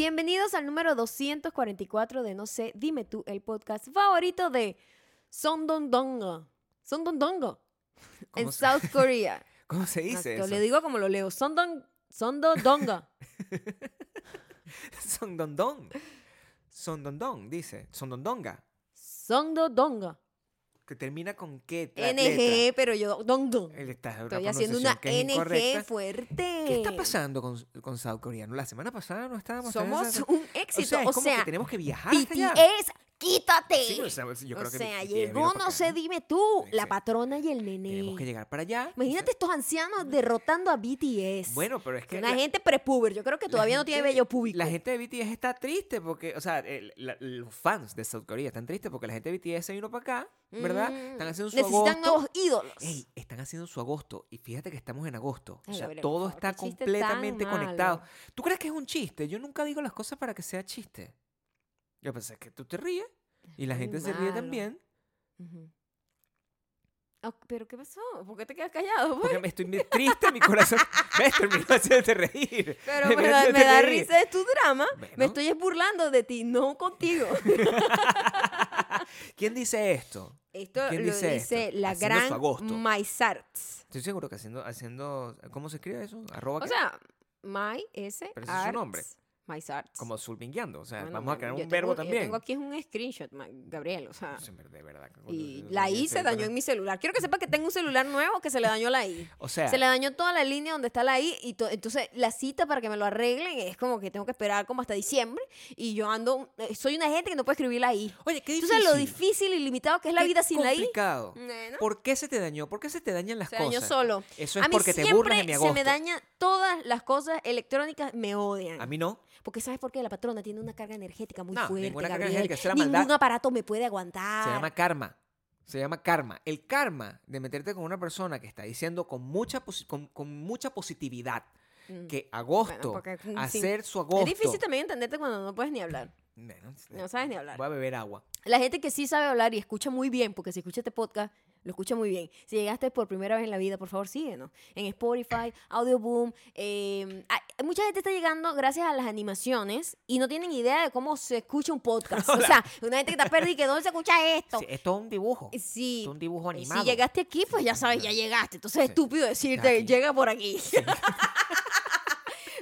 Bienvenidos al número 244 de No sé, dime tú, el podcast favorito de Sondondonga. Sondondonga. En ¿Cómo se- South Korea. ¿Cómo se dice eso? Le digo como lo leo. Sondon, Sondondonga. Sondondong. Sondondong, dice. Sondondonga. Sondondonga. Que termina con qué? la NG, letra. pero yo. Está en una Estoy haciendo una NG fuerte. ¿Qué está pasando con, con South Korea? ¿No? La semana pasada no estábamos Somos un O éxito. sea, es O como sea, que tenemos que viajar hasta allá. Quítate. Sí, o sea, o que sea, llegó, no sé, dime tú, Sí, la patrona y el nené. Tenemos que llegar para allá. Imagínate estos ancianos derrotando a BTS. Bueno, pero es que una la- gente prepuber. Yo creo que todavía no tiene vello público. La gente de BTS está triste porque, o sea, el- la- los fans de South Korea están tristes porque la gente de BTS se vino para acá, ¿verdad? Mm, Están haciendo su Necesitan agosto. nuevos ídolos. Ey, están haciendo su agosto y fíjate que estamos en agosto. O Ay, sea, Gabriel, por todo favor, está completamente conectado. ¿Tú crees que es un chiste? Yo nunca digo las cosas para que sea chiste. Yo pensé que tú te ríes y la gente se ríe malo. también Ujú. Ah, ¿Pero qué pasó? ¿Por qué te quedas callado? pues? porque me estoy triste, mi corazón me terminó haciéndote reír. Pero Me me da, me risa de tu drama. Bueno. Me estoy burlando de ti, no contigo. ¿Quién dice esto? Esto ¿Quién lo dice dice, esto? la Haciendo gran. Maisarts. Estoy seguro que haciendo, haciendo ¿cómo se escribe eso? Arroba O qué? sea, My S. Pero ese es su nombre. Como sulmingueando. O sea, Bueno, vamos a crear un verbo tengo- Yo también. tengo aquí un screenshot, Gabriel, o sea. De verdad. Y la I se dañó en mi celular. Quiero que sepa que tengo un celular nuevo que se le dañó la I. O sea, Se le dañó toda la línea donde está la I y to- entonces la cita para que me lo arreglen es como que tengo que esperar como hasta diciembre y yo ando, eh, soy una gente que no puede escribir la I. oye, qué ¿Tú difícil. sabes lo difícil y limitado que es la vida sin la I? complicado. ¿Por qué se te dañó? ¿Por qué se te dañan las Se cosas? dañó solo. Eso es a mí porque te siempre burlas de mi agosto. se me daña todas las cosas electrónicas me odian. A mí no. Porque ¿sabes por qué? La patrona tiene una carga energética muy No, fuerte, ninguna carga Gabriel. energética, la Ningún maldad. aparato me puede aguantar. Se llama karma. Se llama karma. El karma de meterte con una persona que está diciendo con mucha, con, con mucha positividad Mm. que agosto, porque, mm, sí. hacer su agosto. Es difícil también entenderte cuando no puedes ni hablar. Bueno, No sabes ni hablar. Voy a beber agua. La gente que sí sabe hablar y escucha muy bien, porque si escucha este podcast, lo escucha muy bien. Si llegaste por primera vez en la vida, por favor síguenos. En Spotify, Audioboom. eh, hay- mucha gente está llegando gracias a las animaciones y no tienen idea de cómo se escucha un podcast. O sea, una gente que está perdida y que dónde se escucha esto. Sí, esto es un dibujo. Sí. Es un dibujo animado. Si llegaste aquí, pues ya sabes, ya llegaste. Entonces es Sí. estúpido decirte, llega por aquí.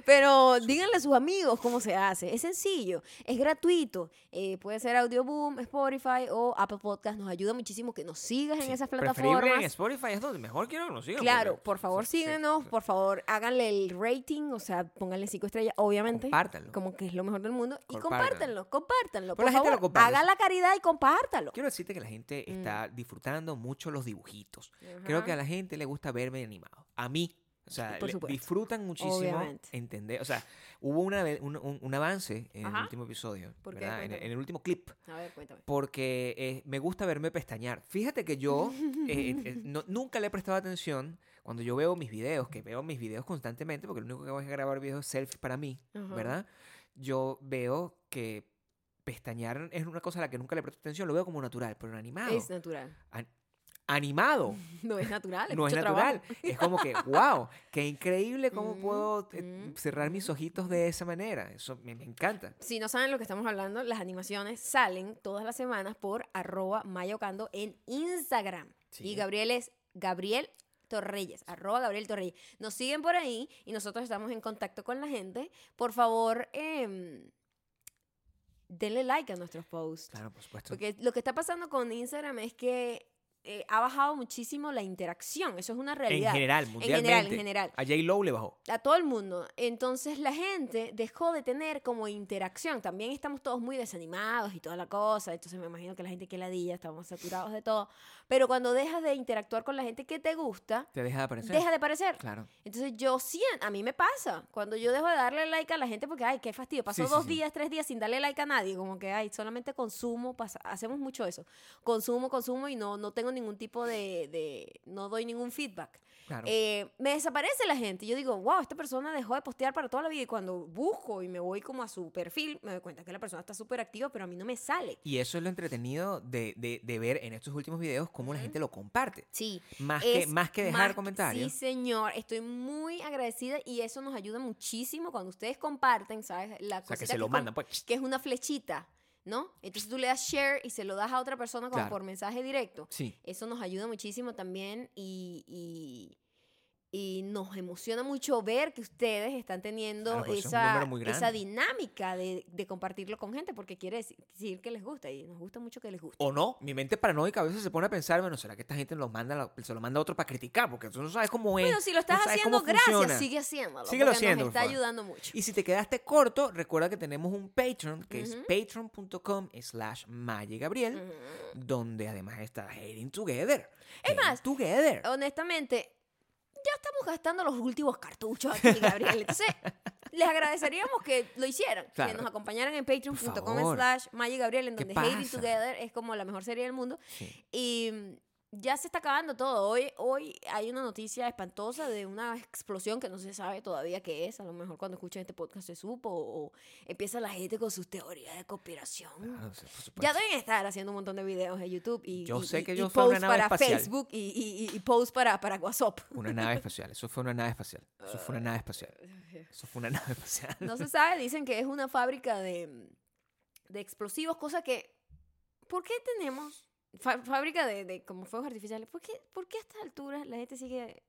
Pero díganle a sus amigos cómo se hace. Es sencillo, es gratuito. Eh, puede ser Audioboom, Spotify o Apple Podcast. Nos ayuda muchísimo que nos sigas en esas plataformas. en Spotify es donde mejor quiero que nos sigan. Claro, porque- por favor sí, por favor háganle el rating, o sea, pónganle cinco estrellas, obviamente. Compártanlo. Como que es lo mejor del mundo. Y Compártanlo. compártanlo, compártanlo. Pero Por la gente lo favor, hagan la caridad y compártalo. Quiero decirte que la gente Mm. está disfrutando mucho los dibujitos. Creo que a la gente le gusta verme animado. A mí. O sea, Por disfrutan muchísimo Obviamente. entender. O sea, hubo una, un, un- un avance en el Ajá. último episodio, ¿Por qué? ¿verdad? En, en el último clip. A ver, cuéntame. Porque eh, me gusta verme pestañear. Fíjate que yo eh, eh, no- nunca le he prestado atención cuando yo veo mis videos, que veo mis videos constantemente, porque lo único que hago es grabar videos selfies para mí, Ajá. ¿verdad? Yo veo que pestañear es una cosa a la que nunca le presto atención, lo veo como natural, pero en animado. Es natural. Animado. No es natural, es No es natural. trabajo. Es como que, wow, qué increíble cómo Mm, puedo eh, mm, cerrar mis ojitos de esa manera. Eso me, me encanta. Si no saben lo que estamos hablando, las animaciones salen todas las semanas por arroba mayocando en Instagram. Sí. Y Gabriel es Gabriel Torreyes, arroba Gabriel Torreyes. Nos siguen por ahí y nosotros estamos en contacto con la gente. Por favor, em, denle like a nuestros posts. Claro, por supuesto. Porque lo que está pasando con Instagram es que eh, ha bajado muchísimo la interacción. Eso es una en realidad. general, En mundialmente. general, en general. A J. Lowe le bajó. A todo el mundo. Entonces la gente dejó de tener como interacción. También estamos todos muy desanimados y toda la cosa. Entonces me imagino que la gente que ladilla, estamos saturados de todo. Pero cuando dejas de interactuar con la gente que te gusta, Te deja de aparecer. deja de aparecer. Claro. Entonces yo siento, a mí me pasa, cuando yo dejo de darle like a la gente porque, ay, qué fastidio, pasó Sí, sí, dos sí. días, tres días sin darle like a nadie, como que, ay, solamente consumo, pasa- hacemos mucho eso, consumo, consumo y no, no tengo ningún tipo de, de- no doy ningún feedback. Claro. Eh, me desaparece la gente. Yo digo, wow, esta persona dejó de postear para toda la vida. Y cuando busco y me voy como a su perfil, me doy cuenta que la persona está súper activa, pero a mí no me sale. y eso es lo entretenido de, de- de ver en estos últimos videos cómo la gente lo comparte. Sí. Más, que, es más que dejar más- comentarios. Sí, señor. Estoy muy agradecida y eso nos ayuda muchísimo cuando ustedes comparten, ¿sabes? La o sea, que se lo com- mandan, pues. que es una flechita, ¿no? Entonces tú le das share y se lo das a otra persona como Claro. por mensaje directo. Sí. Eso nos ayuda muchísimo también y, y, y nos emociona mucho ver que ustedes están teniendo Claro, pues, es esa, esa dinámica de, de compartirlo con gente porque quiere decir, que les gusta y nos gusta mucho que les guste. O no, mi mente paranoica a veces se pone a pensar, bueno, ¿será que esta gente los manda, se lo manda a otro para criticar? Porque tú no sabes cómo es. Bueno, si lo estás haciendo, gracias, sigue haciéndolo. Síguelo haciendo, Nos está ayudando mucho. Y si te quedaste corto, recuerda que tenemos un Patreon, que es patreon.com slash Maye Gabriel, donde además está Hating Together. Es más, Together. honestamente, ya estamos gastando los últimos cartuchos aquí, Gabriel. Entonces, les agradeceríamos que lo hicieran, que nos acompañaran en patreon.com slash Gabriel, en ¿Qué donde Hating? Together es como la mejor serie del mundo. Sí. Y ya se está acabando todo. Hoy, hoy hay una noticia espantosa de una explosión que no se sabe todavía qué es. A lo mejor cuando escuchen este podcast se supo o, o empieza la gente con sus teorías de conspiración. Claro, supuesto. Ya deben estar haciendo un montón de videos en YouTube y, Yo y- sé y- que y yo posts nave para espacial. Facebook y, y, y- y posts para, para WhatsApp. Una nave espacial. Eso fue una nave espacial. Eso fue una nave espacial. Eso fue una nave espacial. No se sabe, dicen que es una fábrica de, de explosivos, cosa que... ¿Por qué tenemos fábrica de, de como fuegos artificiales? ¿Por qué, ¿Por qué a estas alturas la gente sigue,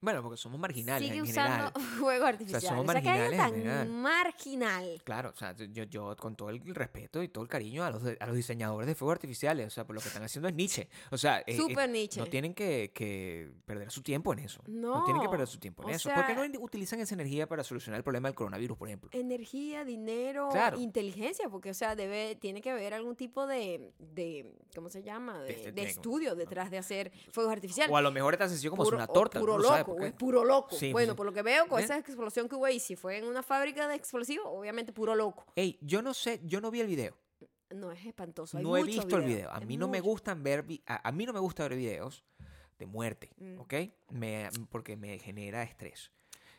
Bueno, porque somos marginales sigue en usando general. fuegos artificiales? somos O sea, que tan marginal. Claro, o sea, yo, yo con todo el respeto y todo el cariño a los, a los diseñadores de fuegos artificiales, o sea, por lo que están haciendo es Nietzsche. O sea, eh, eh, Súper niche. no tienen que, que perder su tiempo en eso. No, tienen que No, perder su tiempo en o eso. ¿Por qué no sea- utilizan esa energía para solucionar el problema del coronavirus, por ejemplo? Energía, dinero, Claro. inteligencia, porque, o sea, debe, tiene que haber algún tipo de, de ¿cómo se llama? De, este de tiene- estudio detrás de hacer fuegos artificiales. O a lo mejor es tan sencillo como hacer una torta. Puro no loco, o es puro loco. Sí, bueno, sí. por lo que veo, con ¿Eh? esa explosión que hubo ahí, si fue en una fábrica de explosivos, obviamente puro loco. Ey, yo no sé, yo no vi el video. No, es espantoso. hay No he visto el video. A es mí no me gustan ver, a, a mí no me gusta ver videos de muerte, Mm. ¿ok? Me, porque me genera estrés.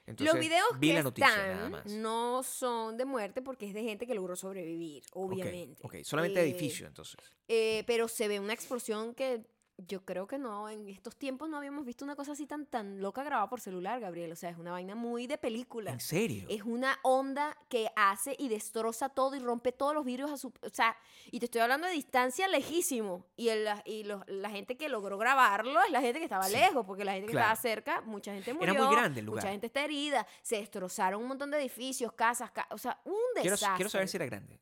Entonces, Los videos vi que la noticia nada están más. no son de muerte porque es de gente que logró sobrevivir, obviamente. Ok, solamente Eh, edificio, entonces. eh, pero se ve una explosión que yo creo que no, en estos tiempos no habíamos visto una cosa así tan, tan loca grabada por celular, Gabriel. O sea, es una vaina muy de película. ¿En serio? Es una onda que hace y destroza todo y rompe todos los vidrios a su... O sea, y te estoy hablando de distancia lejísimo. Y, el- y los- la gente que logró grabarlo es la gente que estaba Sí, lejos, porque la gente que claro. estaba cerca, mucha gente murió. Era muy grande el lugar. Mucha gente está herida. Se destrozaron un montón de edificios, casas, ca- o sea, un Quiero, desastre. quiero saber si era grande.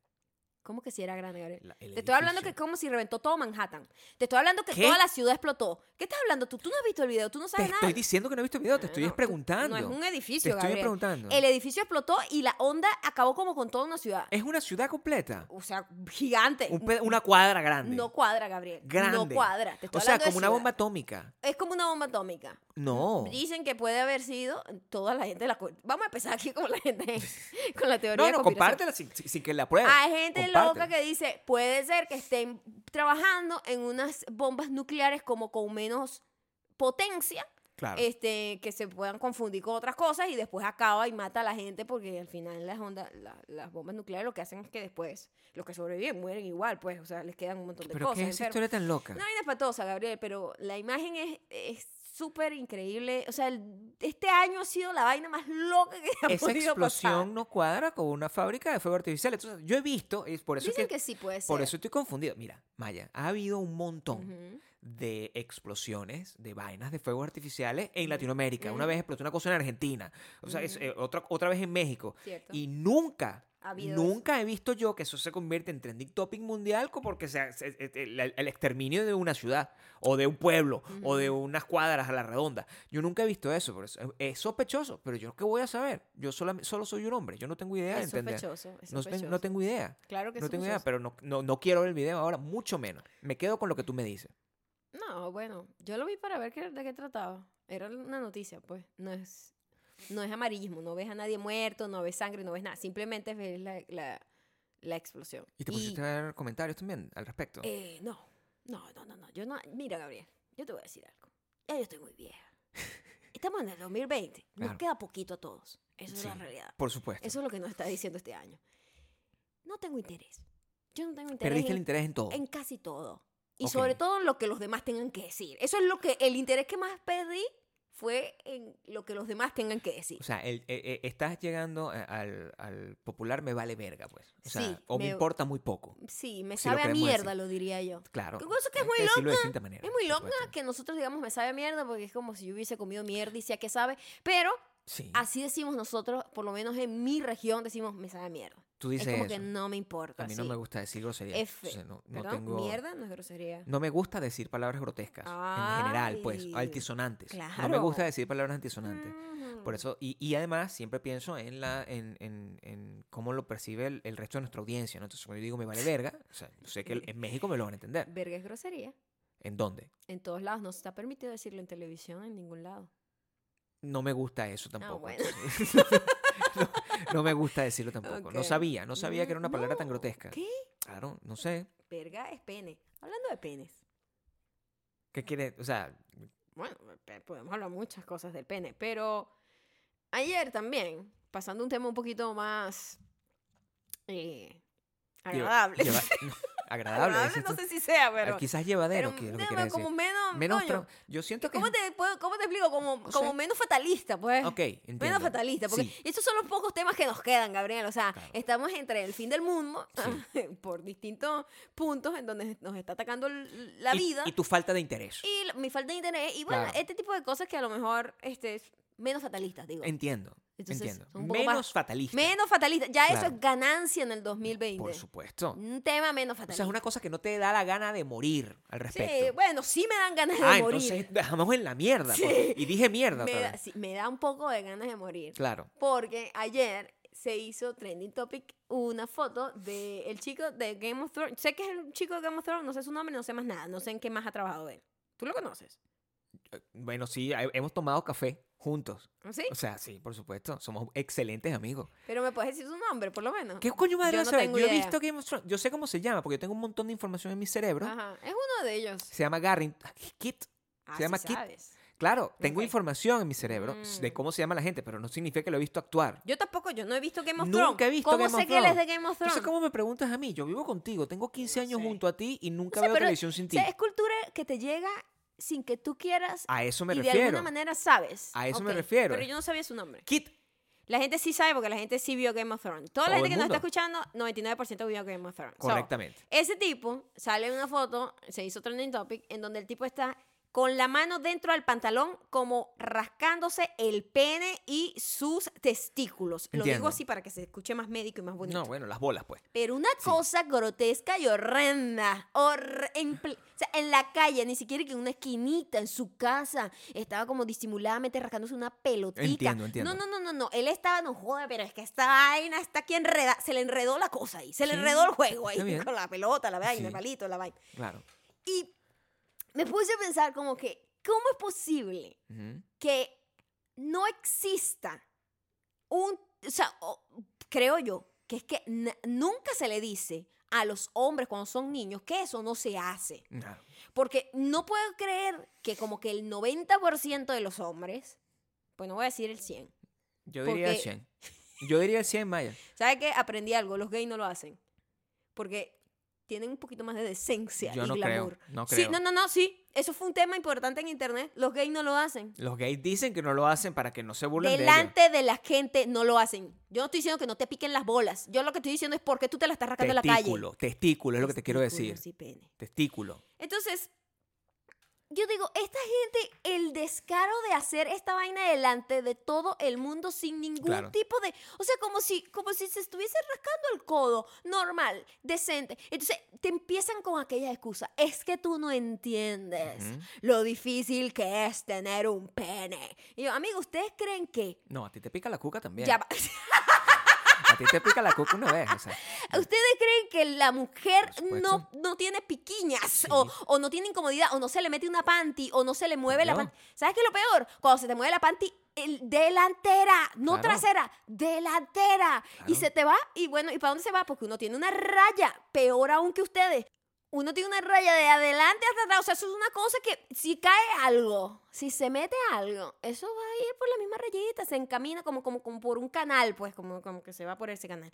¿Cómo que si era grande, Gabriel? la- Te estoy hablando que es como si reventó todo Manhattan. Te estoy hablando que ¿Qué? toda la ciudad explotó. ¿Qué estás hablando tú? Tú no has visto el video, tú no Te sabes nada. estoy diciendo que no he visto el video, te estoy No, preguntando. No es un te edificio, estoy Gabriel. preguntando. El edificio explotó y la onda acabó como con toda una ciudad. Es una ciudad completa. O sea, gigante. Un una cuadra grande. No cuadra, Gabriel. grande. No cuadra. Te estoy o sea, como una bomba atómica. Es como una bomba atómica. No. Dicen que puede haber sido toda la gente. de La... Vamos a empezar aquí con la gente. con la teoría No, no, compártela sin, que la pruebe. Hay gente. Loca que dice, puede ser que estén trabajando en unas bombas nucleares como con menos potencia, Claro. este, que se puedan confundir con otras cosas y después acaba y mata a la gente porque al final las ondas, la- las bombas nucleares lo que hacen es que después los que sobreviven mueren igual, pues, o sea, les quedan un montón de Pero cosas. ¿qué es esa historia tan loca? Una vaina espantosa, Gabriel, pero la imagen es es súper increíble. O sea, el- este año ha sido la vaina más loca que ha Esa podido explosión pasar. no cuadra con una fábrica de fuego artificial. Entonces, yo he visto, es por eso Dicen que, que, sí puede ser. por eso estoy confundido. Mira, Maya, ha habido un montón de explosiones de vainas de fuegos artificiales en Latinoamérica. Una vez explotó una cosa en Argentina, o sea, es, eh, otra, otra vez en México. Cierto. Y nunca, habido nunca he visto yo que eso se convierte en trending topic mundial porque sea, se- se- el, el exterminio de una ciudad o de un pueblo o de unas cuadras a la redonda. Yo nunca he visto eso, por eso es- sospechoso, pero yo qué voy a saber. Yo solam- solo soy un hombre, yo no tengo idea de Es entender. sospechoso, es No, sospechoso. no tengo idea. Claro que No tengo idea, sospechoso. pero no, no, no quiero ver el video ahora, mucho menos. Me quedo con lo que tú me dices. No, bueno, yo lo vi para ver qué, de qué trataba. Era una noticia, pues. No es, no es amarillismo, no ves a nadie muerto, no ves sangre, no ves nada. Simplemente ves la, la, la explosión. ¿Y te pusiste a ver comentarios también al respecto? eh, no, no, no, no, no. Yo no. Mira, Gabriel. yo te voy a decir algo. Ya yo estoy muy vieja. Estamos en el 2020. Nos Claro. queda poquito a todos. Eso es la Sí. realidad. Por supuesto. Eso es lo que nos está diciendo este año. No tengo interés. Yo no tengo interés Perdiste el en, interés en todo. en casi todo. Y Ok. sobre todo en lo que los demás tengan que decir. Eso es lo que el interés que más perdí fue en lo que los demás tengan que decir. O sea, el- eh, eh, estás llegando a- al, al popular me vale verga, pues. O sea, Sí, o me, me- importa muy poco. Sí, me si sabe a mierda, decir. lo diría yo. Claro. Que cosa que es muy de loca, manera, Es muy loca que nosotros digamos me sabe a mierda porque es como si yo hubiese comido mierda y sea que sabe. Pero Sí. así decimos nosotros, por lo menos en mi región decimos me sabe a mierda. Tú Es dices como eso. que no me importa. A mí no me gusta decir grosería. F. O sea, no, no tengo... Mierda no es grosería. No me gusta decir palabras grotescas. En general, pues. Altisonantes. No me claro. gusta decir palabras altisonantes. Ujú. Por eso, y, y además siempre pienso en la en, en, en cómo lo percibe el, el resto de nuestra audiencia, ¿no? Entonces, cuando yo digo me vale verga, o sea, yo sé que en México me lo van a entender. Verga es grosería. ¿En dónde? En todos lados. No se está permitido decirlo en televisión en ningún lado. No me gusta eso tampoco. bueno. no, no me gusta decirlo tampoco. No sabía, no sabía que era una palabra tan grotesca. ¿Qué? Claro, no sé. Verga es pene. Hablando de penes. ¿Qué quiere? O sea, Bueno, podemos hablar muchas cosas del pene, pero ayer también, pasando un tema un poquito más eh, lleva- agradable. lleva- no, agradable. Agradable no sé si sea, Ah, pero, Quizás llevadero, pero que es lo que decir. menos, Menos coño, Yo siento que... ¿cómo es- te, puedo- ¿Cómo te explico? Como, como menos fatalista, pues. Ok, entiendo. Menos fatalista, porque Sí. estos son los pocos temas que nos quedan, Gabriel. O sea, Claro. estamos entre el fin del mundo Sí. por distintos puntos en donde nos está atacando la Y- vida Y tu falta de interés. y mi falta de interés. Y bueno, Claro. este tipo de cosas que a lo mejor este, es menos fatalistas, digo. Entiendo, Entonces, entiendo. son un poco Menos más- fatalista. Menos fatalista. Ya eso es ganancia en el 2020. Por supuesto. Un tema menos O sea, fatalista. es una cosa que no te da la gana de morir al Sí, respecto. bueno, sí me dan ganas de ah, morir. entonces dejamos en la mierda. Sí. pues. Y dije mierda me, otra da, sí, me da un poco de ganas de morir. Claro. Porque ayer se hizo trending topic una foto del chico de Game of Thrones. Sé que es el chico de Game of Thrones, no sé su nombre, no sé más nada, no sé en qué más ha trabajado él. ¿Tú lo conoces? Bueno, sí, he- hemos tomado café juntos. ¿Sí? O sea, sí, por supuesto. Somos excelentes amigos. Pero me puedes decir su nombre, por lo menos. ¿Qué coño madre Yo no saber? tengo Yo he visto Game of Thrones. Yo sé cómo se llama porque yo tengo un montón de información en mi cerebro. Ajá, es uno de ellos. Se llama Garrin. Kit. Ah, Se llama sí Kit. sabes. Claro, tengo Ok. información en mi cerebro de Mm. cómo se llama la gente, pero no significa que lo he visto actuar. Yo tampoco, yo no he visto Game of Nunca Thrones. he visto ¿Cómo Game sé of que él es de Game of Thrones? Entonces, ¿cómo me preguntas a mí? Yo vivo contigo, tengo 15 No años sé. junto a ti y nunca No sé, veo televisión sin O ti. sea, es cultura que te llega sin que tú quieras A eso me y de refiero. alguna manera sabes. A eso me refiero. Pero yo no sabía su nombre. Kit. La gente sí sabe porque la gente sí vio Game of Thrones. Toda la Todo gente el que nos está escuchando, 99% vio Game of Thrones. So, Correctamente. ese tipo sale en una foto, se hizo trending topic, en donde el tipo está con la mano dentro del pantalón como rascándose el pene y sus testículos. Lo digo así para que se escuche más médico y más bonito. no, bueno, las bolas, pues. Pero una cosa grotesca y horrenda. Hor- en, pl- o sea, en la calle, ni siquiera que en una esquinita, en su casa, estaba como disimuladamente rascándose una pelotita. Entiendo, entiendo. No, no, no, no, no. Él estaba, no joda, pero es que esta vaina está aquí enredada. Se le enredó la cosa ahí. Se le Sí, enredó el juego ahí. Con la pelota, la vaina, Sí. el palito, la vaina. Claro. Y me puse a pensar como que, ¿cómo es posible que no exista un, o sea, o- creo yo, que es que nunca se le dice a los hombres cuando son niños que eso no se hace. Porque no puedo creer que como que el 90% de los hombres, pues no voy a decir el 100, Yo diría el Porque- 100. Yo diría el 100, Maya. ¿sabe qué? Aprendí algo, los gays no lo hacen. Porque tienen un poquito más de decencia Yo y no creo. glamour. No Sí, creo. no, no, no, sí. Eso fue un tema importante en internet. Los gays no lo hacen. Los gays dicen que no lo hacen para que no se burlen de ellos. Delante de la gente no lo hacen. Yo no estoy diciendo que no te piquen las bolas. Yo lo que estoy diciendo es por qué tú te la estás rascando en la calle. Testículo, testículo es lo que te quiero decir. Y pene. Testículo. Entonces, yo digo, esta gente, el descaro de hacer esta vaina delante de todo el mundo sin ningún Claro. tipo de. O sea, como si, como si se estuviese rascando el codo, normal, decente. Entonces, te empiezan con aquella excusa. Es que tú no entiendes lo difícil que es tener un pene. Y yo, amigo, ¿ustedes creen que.? No, a ti te pica la cuca también. Ya va- A ti te pica la cuca una vez. O sea, ¿Ustedes creen que la mujer no, no tiene piquiñas Sí. o, o no tiene incomodidad o no se le mete una panty o no se le mueve la panty? ¿Sabes qué es lo peor? Cuando se te mueve la panty el- delantera, no Claro. trasera, delantera. Y se te va y bueno, ¿y para dónde se va? Porque uno tiene una raya, peor aún que ustedes. Uno tiene una raya de adelante hasta atrás. O sea, eso es una cosa que si cae algo, si se mete algo, eso va a ir por la misma rayita, se encamina como, como, como por un canal, pues, como, como que se va por ese canal.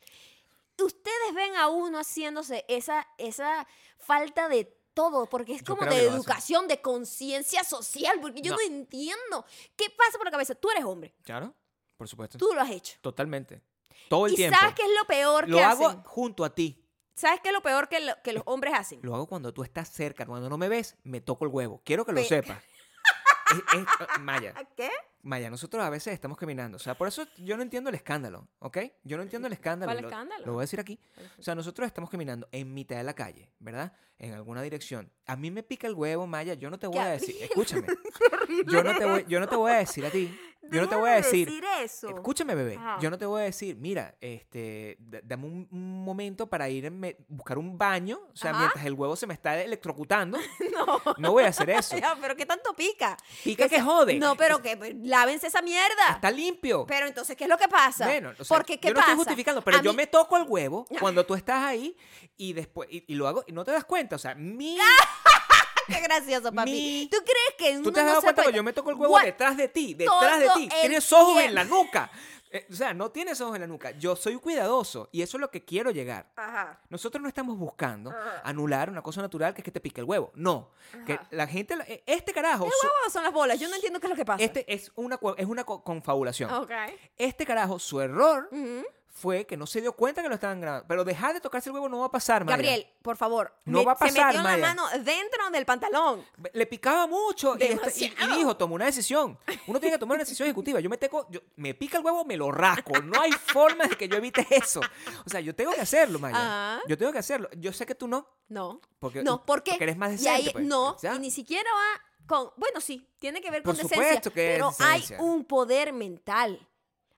Ustedes ven a uno haciéndose esa, esa falta de todo, porque es Yo como de educación, de conciencia social, porque yo no. No. entiendo. ¿Qué pasa por la cabeza? Tú eres hombre, Claro, por supuesto. tú lo has hecho. Totalmente. Todo el ¿Y tiempo. sabes qué es lo peor Lo que hago hacen? junto a ti. ¿Sabes qué es lo peor que, lo- que los hombres hacen? Lo hago cuando tú estás cerca. Cuando no me ves, me toco el huevo. Quiero que lo Pe- sepas. Es- es- ah, Maya, ¿Qué? Maya, nosotros a veces estamos caminando. O sea, por eso yo no entiendo el escándalo, ¿ok? Yo no entiendo el escándalo. ¿Cuál y lo- escándalo? Lo voy a decir aquí. O sea, nosotros estamos caminando en mitad de la calle, ¿verdad? En alguna dirección. A mí me pica el huevo, Maya. Yo no te voy a decir. Escúchame. Yo no te voy, yo no te voy a decir a ti. Yo no te voy a decir. eso. Escúchame, bebé. Ajá. Yo no te voy a decir, mira, este, dame un, un momento para ir a me- buscar un baño. O sea, Ajá. mientras el huevo se me está electrocutando. No. No voy a hacer eso. Pero ¿qué tanto pica? Pica que jode. No, pero que pues, lávense esa mierda. Está limpio. Pero entonces, ¿qué es lo que pasa? Bueno, o sea, Porque, ¿qué yo no pasa? estoy justificando, pero A yo mí- me toco el huevo cuando tú estás ahí y después y, y lo hago y no te das cuenta, o sea, mi Qué gracioso, papi. Mi- ¿Tú crees que uno tú te has dado cuenta que yo me toco el huevo detrás de ti, detrás de ti. Tienes ojos en la nuca. Eh, o sea, no tienes ojos en la nuca. Yo soy cuidadoso y eso es lo que quiero llegar. Ajá. Nosotros no estamos buscando Ajá. anular una cosa natural que es que te pique el huevo. No. Que la gente, eh, este carajo, ¿Qué huevos son las bolas? Yo no entiendo qué es lo que pasa. este es una, es una co- confabulación. Ok. Este carajo, su error Ujú. Fue que no se dio cuenta que lo estaban grabando. Pero dejar de tocarse el huevo no va a pasar, Maya. Gabriel, por favor. No me- va a Se pasar, metió Maya. la mano dentro del pantalón. Le picaba mucho y, esta- y- y dijo, tomó una decisión. Uno tiene que tomar una decisión ejecutiva. Yo me teco, yo, me pica el huevo, me lo rasco. No hay forma de que yo evite eso. O sea, yo tengo que hacerlo, Maya. Ajá. Yo tengo que hacerlo. Yo sé que tú no. No. Porque, No, ¿por qué? Porque eres más Y decente. ahí- pues. no, ¿Ya? y ni siquiera va con. Bueno, sí, tiene que ver Por con supuesto decencia. que es pero decencia. hay un poder mental.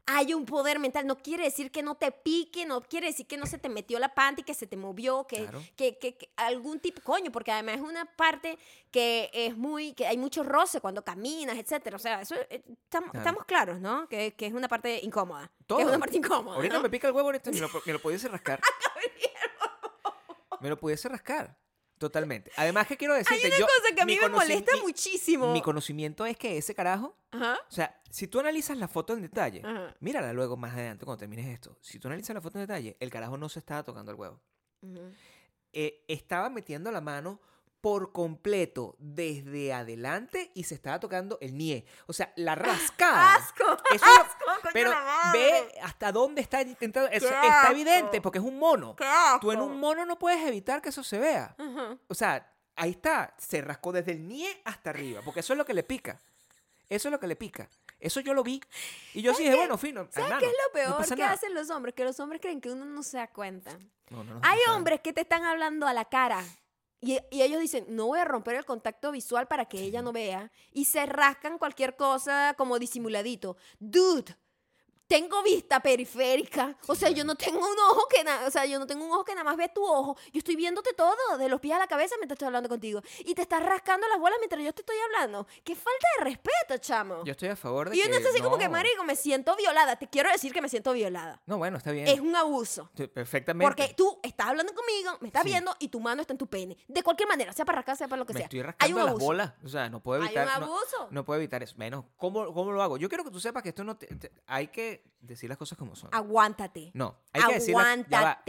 Hay un poder mental. No quiere decir que no te pique, no quiere decir que no se te metió la panty, que se te movió, que, Claro. que, que- que algún tipo, coño, porque además es una parte que es muy, que hay mucho roce cuando caminas, etcétera. O sea, eso eh, tam- Claro. estamos claros, ¿no? Que, que es una parte incómoda. Todo. Que es una parte incómoda. Ahorita ¿no? me pica el huevo, ahorita me lo, me lo pudiese rascar. me lo pudiese rascar. Totalmente. Además, que quiero decirte? Hay una yo, cosa que a mí me molesta mi- muchísimo. Mi conocimiento es que ese carajo Ajá. O sea, si tú analizas la foto en detalle, Ajá. mírala luego más adelante cuando termines esto. Si tú analizas la foto en detalle, el carajo no se estaba tocando el huevo. Eh, estaba metiendo la mano por completo desde adelante y se estaba tocando el nie. O sea, la rascada. ¡Asco! Eso lo- ¡Asco, pero ve hasta dónde está intentando. eso ¡Qué está evidente porque es un mono. ¡Qué asco! Tú en un mono no puedes evitar que eso se vea. Ajá. O sea, ahí está. Se rascó desde el nie hasta arriba. Porque eso es lo que le pica. Eso es lo que le pica. Eso yo lo vi. Y yo sí dije, bueno, fino. ¿Sabes qué es lo no peor pasa que nada. hacen los hombres? Que los hombres creen que uno no se da cuenta. No, no, no, Hay no hombres que te están hablando a la cara y, y ellos dicen, no voy a romper el contacto visual para que ella no vea. Y se rascan cualquier cosa como disimuladito. Dude. Tengo vista periférica. O sea, yo no tengo un ojo que nada, o sea, yo no tengo un ojo que nada más ve tu ojo. Yo estoy viéndote todo, de los pies a la cabeza mientras estoy hablando contigo. Y te estás rascando las bolas mientras yo te estoy hablando. Qué falta de respeto, chamo. Yo estoy a favor de y uno que está así como que, no. marico, me siento violada. Te quiero decir que me siento violada. No, bueno, está bien. Es un abuso. Sí, Perfectamente. Porque tú estás hablando conmigo, me estás Sí. viendo y tu mano está en tu pene. De cualquier manera, sea para rascar, sea para lo que me sea. estoy Hay rascando un las abuso. bolas. O sea, no puedo Hay evitar. un no- abuso. No, puedo evitar eso. Menos, ¿cómo, ¿cómo lo hago? Yo quiero que tú sepas que esto no te- te- hay que decir las cosas como son. Aguántate. No, hay que decir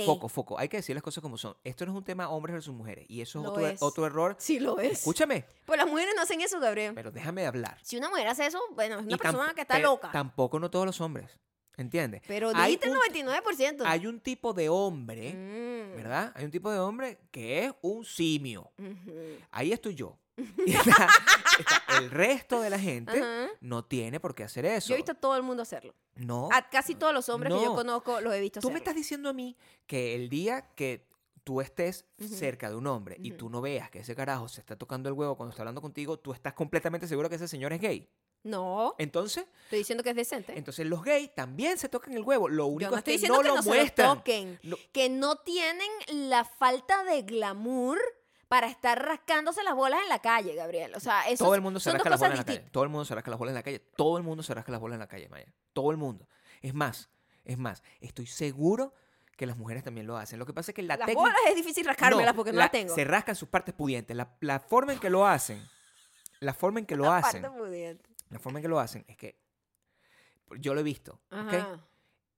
foco, foco. Hay que decir las cosas como son. Esto no es un tema hombres versus mujeres. Y eso es otro, es. otro error. Sí lo es. Escúchame, Pues las mujeres no hacen eso, Gabriel. pero déjame hablar. Si una mujer hace eso, bueno, es una Y persona que está loca. Tampoco no todos los hombres. ¿Entiendes? Pero dijiste el un- 99%. Hay un tipo de hombre, Mm. ¿verdad? Hay un tipo de hombre que es un simio. Ahí estoy yo. Y está- está el resto de la gente Ajá. no tiene por qué hacer eso. Yo he visto a todo el mundo hacerlo. No. A casi todos los hombres que yo No. conozco los he visto Tú me estás diciendo a mí que el día que tú estés Ujú. cerca de un hombre y tú no veas que ese carajo se está tocando el huevo cuando está hablando contigo, tú estás completamente seguro que ese señor es gay. No, Entonces, estoy diciendo que es decente. entonces los gays también se tocan el huevo. Lo único Yo no es estoy que diciendo no que lo no se muestran. lo toquen. No- que no tienen la falta de glamour para estar rascándose las bolas en la calle, Gabriel. O sea, eso todo el mundo se rasca las bolas en la calle. Todo el mundo se rasca las bolas en la calle. Todo el mundo se rasca las bolas en la calle, Maya. Todo el mundo. Es más, es más, estoy seguro que las mujeres también lo hacen. Lo que pasa es que la Las técnica... bolas es difícil rascármelas porque no la- las tengo. Se rascan sus partes pudientes. La, la forma en que lo hacen, la forma en que lo La hacen, parte pudiente. la forma en que lo hacen es que yo lo he visto, ¿ok? Ajá.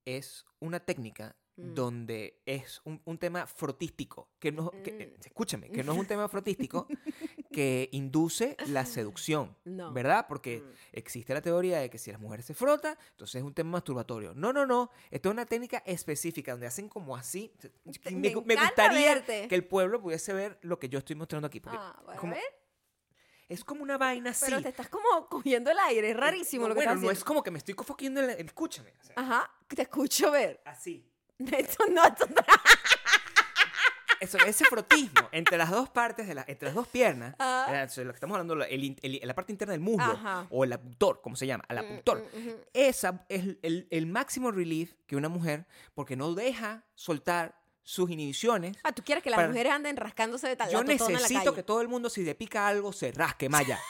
Es una técnica Mm. donde es un, un tema frotístico, que no, que- Mm. eh, escúchame, que no es un tema frotístico que induce la seducción, No. ¿verdad? Porque Mm. existe la teoría de que si las mujeres se frotan, entonces es un tema masturbatorio. No, no, no, esto es una técnica específica donde hacen como así. Te- Me, me me gustaría verte. que el pueblo pudiese ver lo que yo estoy mostrando aquí. Porque Ah, bueno, como- a ver. es como una vaina así. Pero te estás como cogiendo el aire, es rarísimo No, lo que bueno, estás no es haciendo. como que me estoy cofoquiendo el, el- escúchame. o sea, Ajá, te escucho ver. así. Esto no. Eso, ese frotismo entre las dos partes, de la, entre las dos piernas, eso es lo que estamos hablando, la- el la parte interna del muslo, Ajá. o el abductor, como se llama, el abductor. Mm, mm, mm. Esa es el, el máximo relief que una mujer, porque no deja soltar sus inhibiciones. Ah, tú quieres que las Para- mujeres anden rascándose de tal Yo en la necesito calle? que todo el mundo, si le pica algo, se rasque, Maya.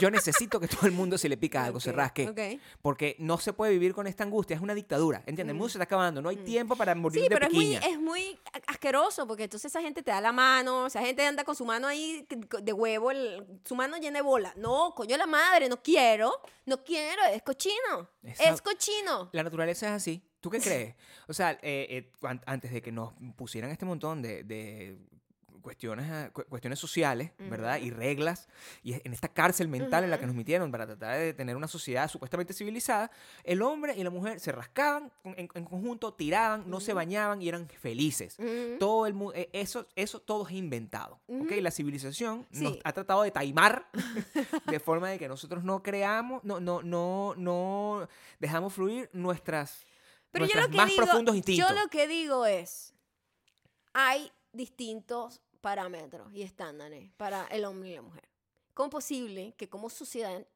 Yo necesito que todo el mundo, si le pica algo, se Ok, rasque. ok. Porque no se puede vivir con esta angustia, es una dictadura. ¿Entiendes? El mundo se está acabando, no hay tiempo para morir Mm. Sí, de pero es muy, piquiña. es muy asqueroso porque entonces esa gente te da la mano, esa gente anda con su mano ahí de huevo, el- su mano llena de bola. No, coño la madre, no quiero, no quiero, es cochino, Esa- es cochino. La naturaleza es así. ¿Tú qué crees? O sea, eh, eh, an- antes de que nos pusieran este montón de, de cuestiones, ah, cu- cuestiones sociales, ¿verdad? Y reglas, y en esta cárcel mental en la que nos metieron para tratar de tener una sociedad supuestamente civilizada, el hombre y la mujer se rascaban en, en conjunto, tiraban, no se bañaban y eran felices. Todo el eh, eso, eso todo es inventado. ¿ok? La civilización nos ha tratado de taimar de forma de que nosotros no creamos, no, no, no, no dejamos fluir nuestras, Pero yo nuestros lo que más digo, profundos instintos. Yo lo que digo es, hay distintos parámetros y estándares para el hombre y la mujer. ¿Cómo es posible que como sociedad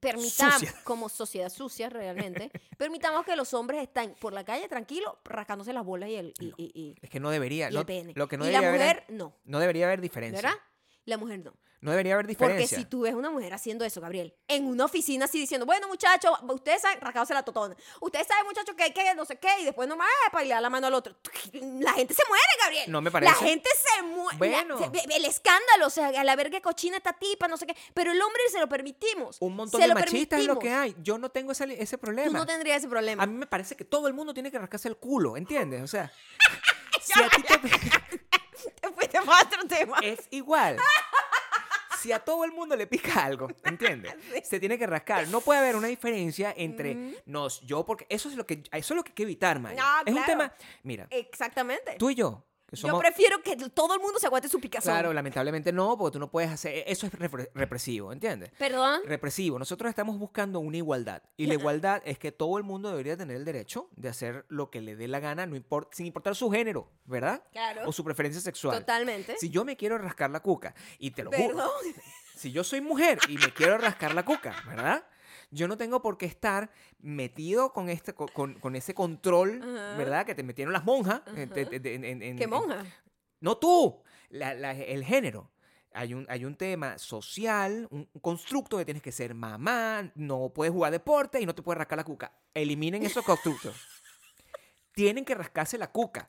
permitamos, Sucia. como sociedad sucia realmente, permitamos que los hombres estén por la calle tranquilos rascándose las bolas y el, y, y- y- Es que no debería, no- lo que no y la debería mujer haber, no, no debería haber diferencia. ¿verdad? La mujer no. No debería haber Porque diferencia. si tú ves una mujer haciendo eso, Gabriel, en una oficina así diciendo, bueno, muchachos, ustedes saben, rascándose la totona. Ustedes saben, muchachos, que hay que no sé qué, y después nomás para le da la mano al otro. La gente se muere, Gabriel. No me parece. La gente se muere. Bueno. el escándalo, o sea, a la ver qué cochina esta tipa, no sé qué. Pero el hombre se lo permitimos. Un montón se de lo machistas es lo que hay. Yo no tengo ese, ese problema. Tú no tendrías ese problema. A mí me parece que todo el mundo tiene que rascarse el culo, ¿entiendes? O sea, si a ti te... Te fuiste para otro tema. es igual. Si a todo el mundo le pica algo, ¿entiendes? Se tiene que rascar. No puede haber una diferencia entre nos, yo, porque eso es lo que eso es lo que hay que evitar, Maya. No, es un claro. tema, mira, Exactamente. tú y yo, que Yo prefiero que todo el mundo se aguante su picazón. Claro, lamentablemente no, porque tú no puedes hacer eso es repre- represivo, ¿entiendes? Perdón. Represivo. Nosotros estamos buscando una igualdad. Y la igualdad es que todo el mundo debería tener el derecho de hacer lo que le dé la gana, no import- sin importar su género, ¿verdad? Claro. O su preferencia sexual. Totalmente. Si yo me quiero rascar la cuca, y te lo juro, Perdón. si yo soy mujer y me quiero rascar la cuca, ¿verdad? Yo no tengo por qué estar metido con este con, con- ese control. ¿verdad? Que te metieron las monjas. Ajá. en- en- en- en- en- ¿Qué monja? no tú, la- la- el género. Hay un, hay un tema social, un constructo que tienes que ser mamá, no puedes jugar deporte y no te puedes rascar la cuca. Eliminen esos constructos. Tienen que rascarse la cuca.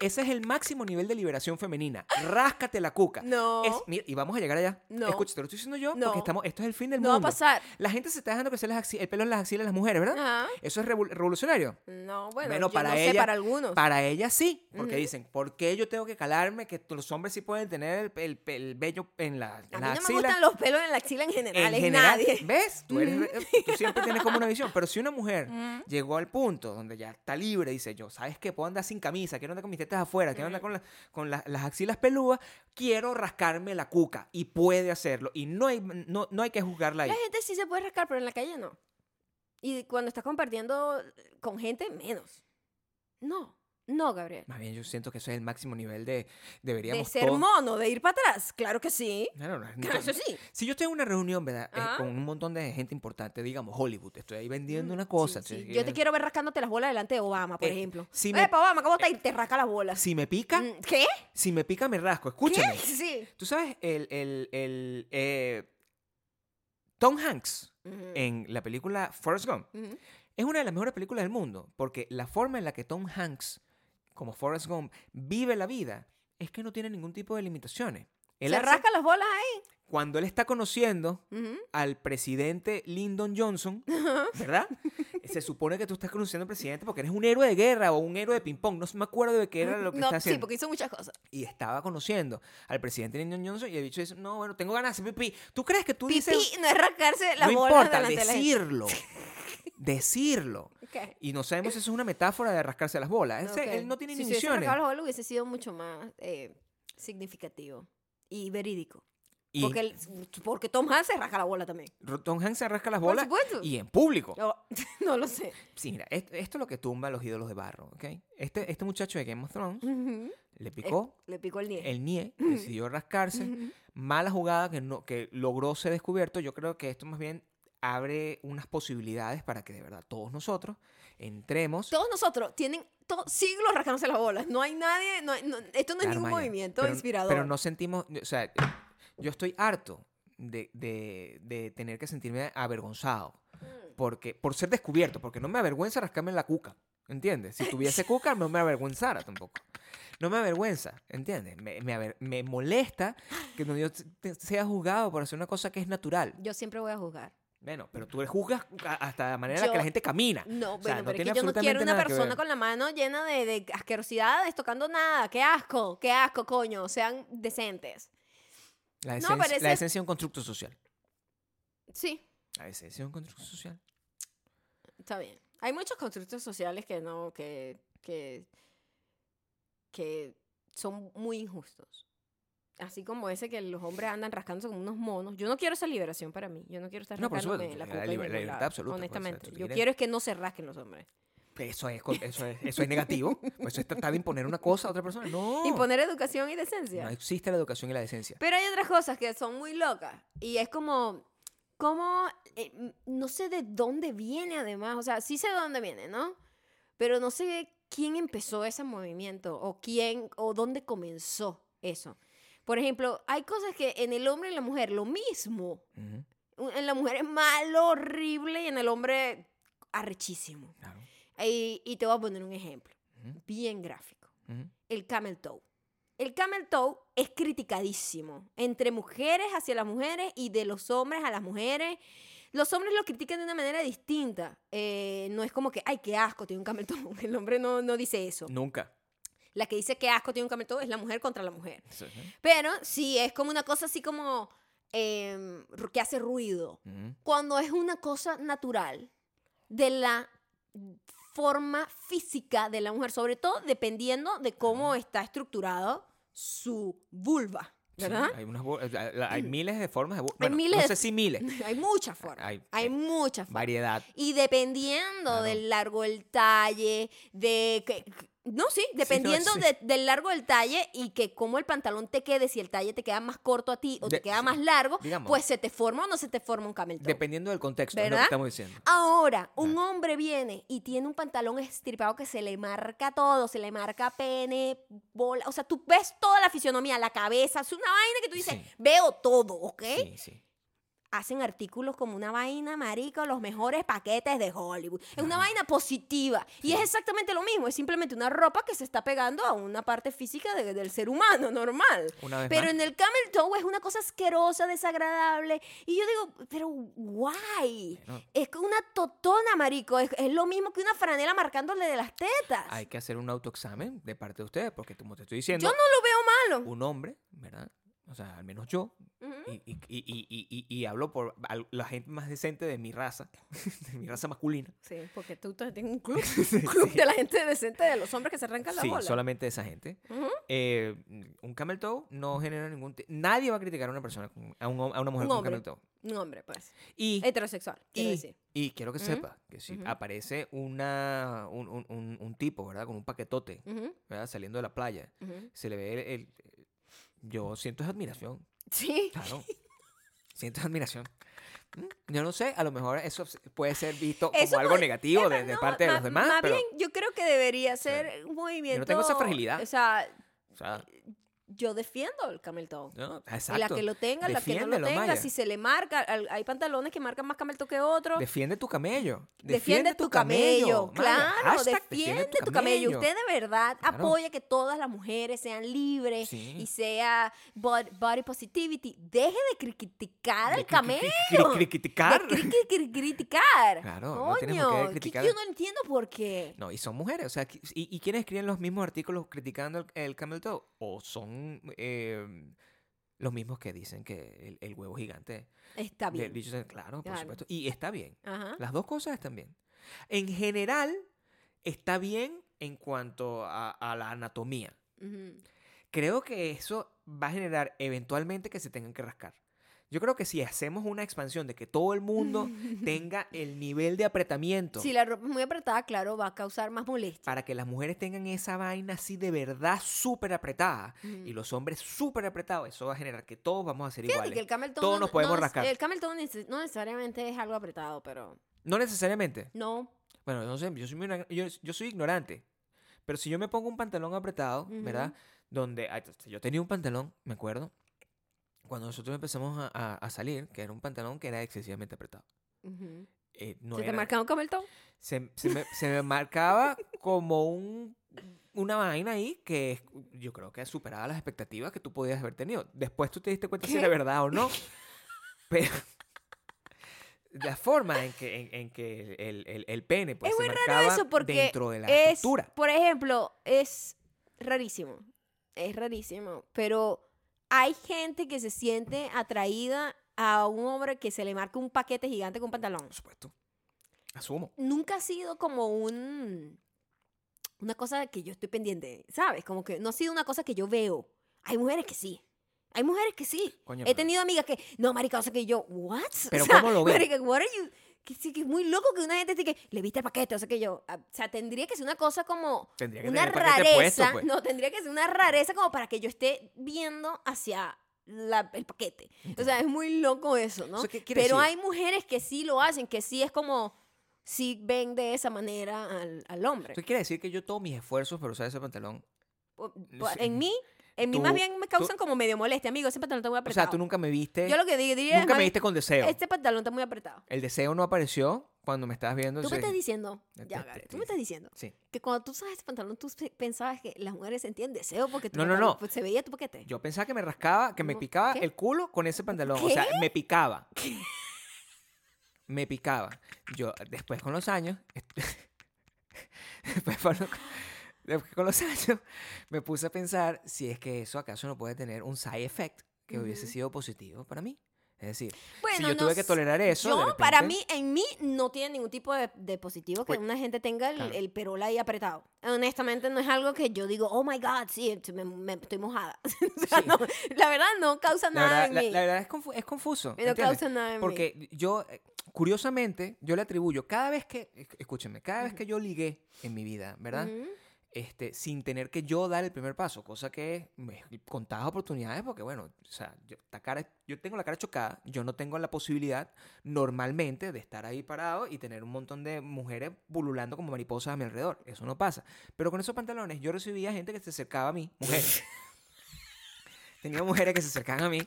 Ese es el máximo nivel de liberación femenina. Ráscate la cuca. No. Es- mira, y vamos a llegar allá. No. Escucha, te lo estoy diciendo yo No. porque estamos, esto es el fin del No va a mundo. pasar. La gente se está dejando crecer las el pelo en las axilas de las mujeres, ¿verdad? Ajá. Eso es revo- revolucionario. No, bueno, Bueno, yo para no ella, sé para algunos. Para ella sí, porque dicen, ¿por qué yo tengo que calarme que los hombres sí pueden tener el, el- el vello en la, a en mí la no me axila? gustan los pelos en la axila en general, en general, nadie. ¿ves? Tú, eres re- tú siempre tienes como una visión, pero si una mujer llegó al punto donde ya está libre, dice yo, ¿sabes qué? Puedo andar sin camisa, quiero andar con mis tetas afuera, quiero andar con, la- con la- las axilas peludas, quiero rascarme la cuca y puede hacerlo y no hay, no, no hay que juzgarla ahí. La gente sí se puede rascar, pero en la calle no. Y cuando estás compartiendo con gente, menos. No, no, Gabriel. Más bien yo siento que eso es el máximo nivel de deberíamos De ser todos- mono, de ir para atrás, claro que sí. Claro, no, Claro, eso sí. Si yo estoy en una reunión, ¿verdad? Eh, con un montón de gente importante, digamos Hollywood, estoy ahí vendiendo Mm, una cosa. sí, sí. che, Yo te eh, quiero ver rascándote las bolas delante de Obama, por Eh, ejemplo. si me- Obama, ¿cómo? Y te rasca las bolas. Si me pica, Mm, ¿Qué? si me pica, me rasco. Escúchame. ¿Qué? Sí. Tú sabes, el, el, el, Tom Hanks, en la película Forrest Gump es una de las mejores películas del mundo, porque la forma en la que Tom Hanks, como Forrest Gump, vive la vida es que no tiene ningún tipo de limitaciones. Él Se hace- rasca las bolas ahí. cuando él está conociendo Ujú. al presidente Lyndon Johnson, ¿verdad? Se supone que tú estás conociendo al presidente porque eres un héroe de guerra o un héroe de ping-pong. No me acuerdo de qué era lo que no, está sí, haciendo. porque hizo muchas cosas. Y estaba conociendo al presidente Lyndon Johnson y el bicho dice, no, bueno, tengo ganas de hacer pipí. ¿Tú crees que tú Pipí dices... no es rascarse las No bolas importa, delante de la gente. decirlo. decirlo. Ok. Y no sabemos si eso es una metáfora de rascarse las bolas. Ese- Ok. Él no tiene si inhibiciones. rascado las bolas hubiese sido mucho más eh, significativo y verídico. Y Porque, el- porque Tom Hanks se rasca la bola también. Tom Hanks se rasca las Por bolas supuesto. y en público. Oh, no lo sé. Sí, mira, esto, esto es lo que tumba a los ídolos de barro, ¿ok? Este, este muchacho de Game of Thrones Ujú. le picó Le picó el nie. el nie, decidió rascarse. Ujú. Mala jugada que, no, que logró ser descubierto. Yo creo que esto más bien abre unas posibilidades para que de verdad todos nosotros entremos. Todos nosotros tienen siglos rascándose las bolas. No hay nadie. no no- esto no es ningún Maya, movimiento pero- inspirador. Pero no sentimos, o sea, yo estoy harto de, de- de tener que sentirme avergonzado. Mm. Porque, por ser descubierto, porque no me avergüenza rascarme la cuca, ¿entiendes? Si tuviese cuca no me avergüenzara tampoco. No me avergüenza, ¿entiendes? Me, me, aver- me molesta que no yo sea juzgado por hacer una cosa que es natural. Yo siempre voy a juzgar. Bueno, pero tú juzgas hasta la manera en la que la gente camina. No, O sea, bueno, no pero es que yo no quiero una persona con la mano llena de, de asquerosidades tocando nada. ¡Qué asco! ¡Qué asco, coño! Sean decentes. La No, esencia, la esencia de un constructo social. Sí, La esencia de un constructo social. está bien. Hay muchos constructos sociales que no, que, que, que son muy injustos. Así como ese que los hombres andan rascándose como unos monos. Yo no quiero esa liberación para mí. Yo no quiero estar No, por rascándome supuesto, la la la libertad lado, absoluta, pues, Honestamente. Yo quieres- quiero es que no se rasquen los hombres. Eso es, eso es, eso es negativo. Eso es tratar de imponer una cosa a otra persona. No. Imponer educación y decencia. No existe la educación y la decencia. Pero hay otras cosas que son muy locas. Y es como, como, eh, no sé de dónde viene además. O sea, sí sé de dónde viene, ¿no? Pero no sé quién empezó ese movimiento o quién o dónde comenzó eso. Por ejemplo, hay cosas que en el hombre y la mujer lo mismo. Ujú, U- En la mujer es malo, horrible y en el hombre arrechísimo. claro. Y, y te voy a poner un ejemplo, Ujú, bien gráfico ujú. el camel toe. El camel toe es criticadísimo entre mujeres hacia las mujeres y de los hombres a las mujeres. Los hombres lo critican de una manera distinta. Eh, no es como que, ay, qué asco tiene un camel toe. El hombre no, no dice eso. Nunca. La que dice qué asco tiene un camel toe es la mujer contra la mujer. Es, ¿eh? Pero sí, es como una cosa así como em, que hace ruido. Ujú. Cuando es una cosa natural de la forma física de la mujer, sobre todo dependiendo de cómo está estructurado su vulva, Sí, ¿verdad? hay, unas bo- la- hay miles de formas de... Bueno, miles no sé si miles. Hay muchas formas. Hay, Hay muchas formas. variedad. Y dependiendo Claro. del largo del talle, de que... No, sí, dependiendo sí. de- del largo del talle y que como el pantalón te quede, si el talle te queda más corto a ti o De- te queda más largo, digamos. pues se te forma o no se te forma un camel toe. Dependiendo del contexto, es lo ¿Verdad? que estamos diciendo. Ahora, un hombre viene y tiene un pantalón estripado que se le marca todo, se le marca pene, bola, o sea, tú ves toda la fisionomía, la cabeza, es una vaina que tú dices, Sí. veo todo, ¿ok? Sí, sí. Hacen artículos como una vaina, marico, los mejores paquetes de Hollywood. Es una vaina positiva. Y es exactamente lo mismo, es simplemente una ropa que se está pegando a una parte física de- del ser humano, normal. Una vez Pero más. en el camel toe es una cosa asquerosa, desagradable. Y yo digo, pero guay. Es una totona, marico. Es, es lo mismo que una franela marcándole de las tetas. hay que hacer un autoexamen de parte de ustedes, porque como te estoy diciendo, Yo no lo veo malo. un hombre, ¿verdad? O sea, al menos yo, y, y, y, y, hablo por la gente más decente de mi raza, de mi raza masculina. Sí, porque tú tienes un club, un club de la gente decente, de los hombres que se arrancan la Sí, bola. solamente esa gente. Eh, un camel toe no genera ningún... Nadie va a criticar a una persona, con- a, un a una mujer Un con hombre. camel toe. Un hombre, pues. Y, Heterosexual, quiero y, decir. y quiero que Ujú, sepa que si aparece una, un, un- tipo, ¿verdad? Con un paquetote, ¿verdad? Saliendo de la playa, se le ve el... el- yo siento esa admiración, Sí. claro. siento esa admiración. Mm, Yo no sé, a lo mejor eso puede ser visto como Eso algo puede- negativo de, no, parte de los demás, Más pero... bien, yo creo que debería ser un movimiento. tengo esa fragilidad. O sea, o sea, yo defiendo el camel toe. ¿no? Y la que lo tenga, la que no lo tenga, Maya. si se le marca, hay pantalones que marcan más camel toe que otros. Defiende tu camello. Defiende tu camello, claro, Hashtag defiende tu camello. Usted de verdad Claro. apoya que todas las mujeres sean libres Sí. y sea bod- body positivity. Deje de cri- criticar De al camello. cri- cri- cri- criticar. Criticar. Claro, no tienes por qué Coño, que-. Yo no entiendo por qué. No, y son mujeres, o sea, ¿y, y quiénes escriben los mismos artículos criticando el, el camel toe? ¿O son eh, los mismos que dicen que el, el huevo gigante Está bien. Claro, por Claro. supuesto. Y está bien. Ajá. Las dos cosas están bien. En general, está bien en cuanto a, a la anatomía. Creo que eso va a generar eventualmente que se tengan que rascar. Yo creo que si hacemos una expansión de que todo el mundo tenga el nivel de apretamiento Si la ropa es muy apretada, claro, va a causar más molestia. para que las mujeres tengan esa vaina así de verdad súper apretada y los hombres súper apretados, eso va a generar que todos vamos a ser Fíjate iguales. que el camel Todos no- nos podemos no rascar. El camel no neces- no necesariamente es algo apretado, pero No necesariamente. no. Bueno, no sé, yo soy, igna- yo, yo soy ignorante. Pero si yo me pongo un pantalón apretado, ¿verdad? Donde yo tenía un pantalón, me acuerdo, cuando nosotros empezamos a, a- a salir, que era un pantalón que era excesivamente apretado. Ujú. Eh, no ¿Se te era- marca un camel toe? se, se me, se me marcaba como un, una vaina ahí que yo creo que superaba las expectativas que tú podías haber tenido. Después tú te diste cuenta si ¿Qué? era verdad o no. Pero la forma en que, en, en que el, el- el pene pues, Es se muy raro marcaba eso porque dentro de la es, estructura. por ejemplo, es rarísimo. Es rarísimo. Pero hay gente que se siente atraída a un hombre que se le marca un paquete gigante con un pantalón. Por supuesto. Asumo. Nunca ha sido como un una cosa que yo estoy pendiente, ¿sabes? Como que no ha sido una cosa que yo veo. Hay mujeres que sí. Hay mujeres que sí. Coño, He tenido amigas que, no, marica, o sea que yo, ¿what? Pero O sea, ¿cómo lo ven? Marica, what are you? Que sí, que es muy loco que una gente que le viste el paquete, o sea que yo, ah, o sea, tendría que ser una cosa como Tendría que una tener rareza, puesto, pues. no, tendría que ser una rareza como para que yo esté viendo hacia la- el paquete. O sea, es muy loco eso, ¿no? O sea, ¿qué quiere Pero decir? hay mujeres que sí lo hacen, que sí es como, sí ven de esa manera al, al hombre. Eso quiere decir que yo tomo mis esfuerzos para usar ese pantalón. Sí. En mí, en mí Tú- más bien me tú- causan como medio molestia, amigo, ese pantalón está muy O apretado. sea, tú nunca me viste. Yo lo que digo, diría, nunca me "Man, viste con deseo. este pantalón está muy apretado. El deseo no apareció cuando me estabas viendo. Tú me entonces- estás diciendo, Te- ya, te- Gary, te- tú me estás diciendo Sí. que cuando tú usas ese pantalón, tú pe- pensabas que las mujeres sentían deseo porque tu No, no, pantalón, no. pues, se veía tu paquete. Yo pensaba que me rascaba, que me No, picaba ¿qué? el culo con ese pantalón. O sea, me picaba. Me picaba. Yo, después con los años, después con, los- después con los años, me puse a pensar si es que eso acaso no puede tener un side effect que hubiese Ujú. sido positivo para mí. Es decir, si Bueno, yo no tuve que tolerar eso. de Yo, para repente- mí, en mí no tiene ningún tipo de, de positivo que Pues, una gente tenga el, claro. el perol ahí apretado. Honestamente, no es algo que yo digo, oh my God, sí, me, me- estoy mojada. O sea, Sí. no, la verdad, no causa La nada verdad, en la- mí. la verdad es, confu- es confuso. no causa nada en mí. Porque yo, eh, curiosamente, yo le atribuyo, cada vez que, esc- escúchenme, cada vez Ujú. que yo ligué en mi vida, ¿verdad? Ujú. Este, sin tener que yo dar el primer paso, cosa que me contadas oportunidades, porque bueno, o sea, yo, esta cara, yo tengo la cara chocada, yo no tengo la posibilidad normalmente de estar ahí parado y tener un montón de mujeres bululando como mariposas a mi alrededor, eso no pasa. Pero con esos pantalones yo recibía gente que se acercaba a mí, mujeres. Tenía mujeres que se acercaban a mí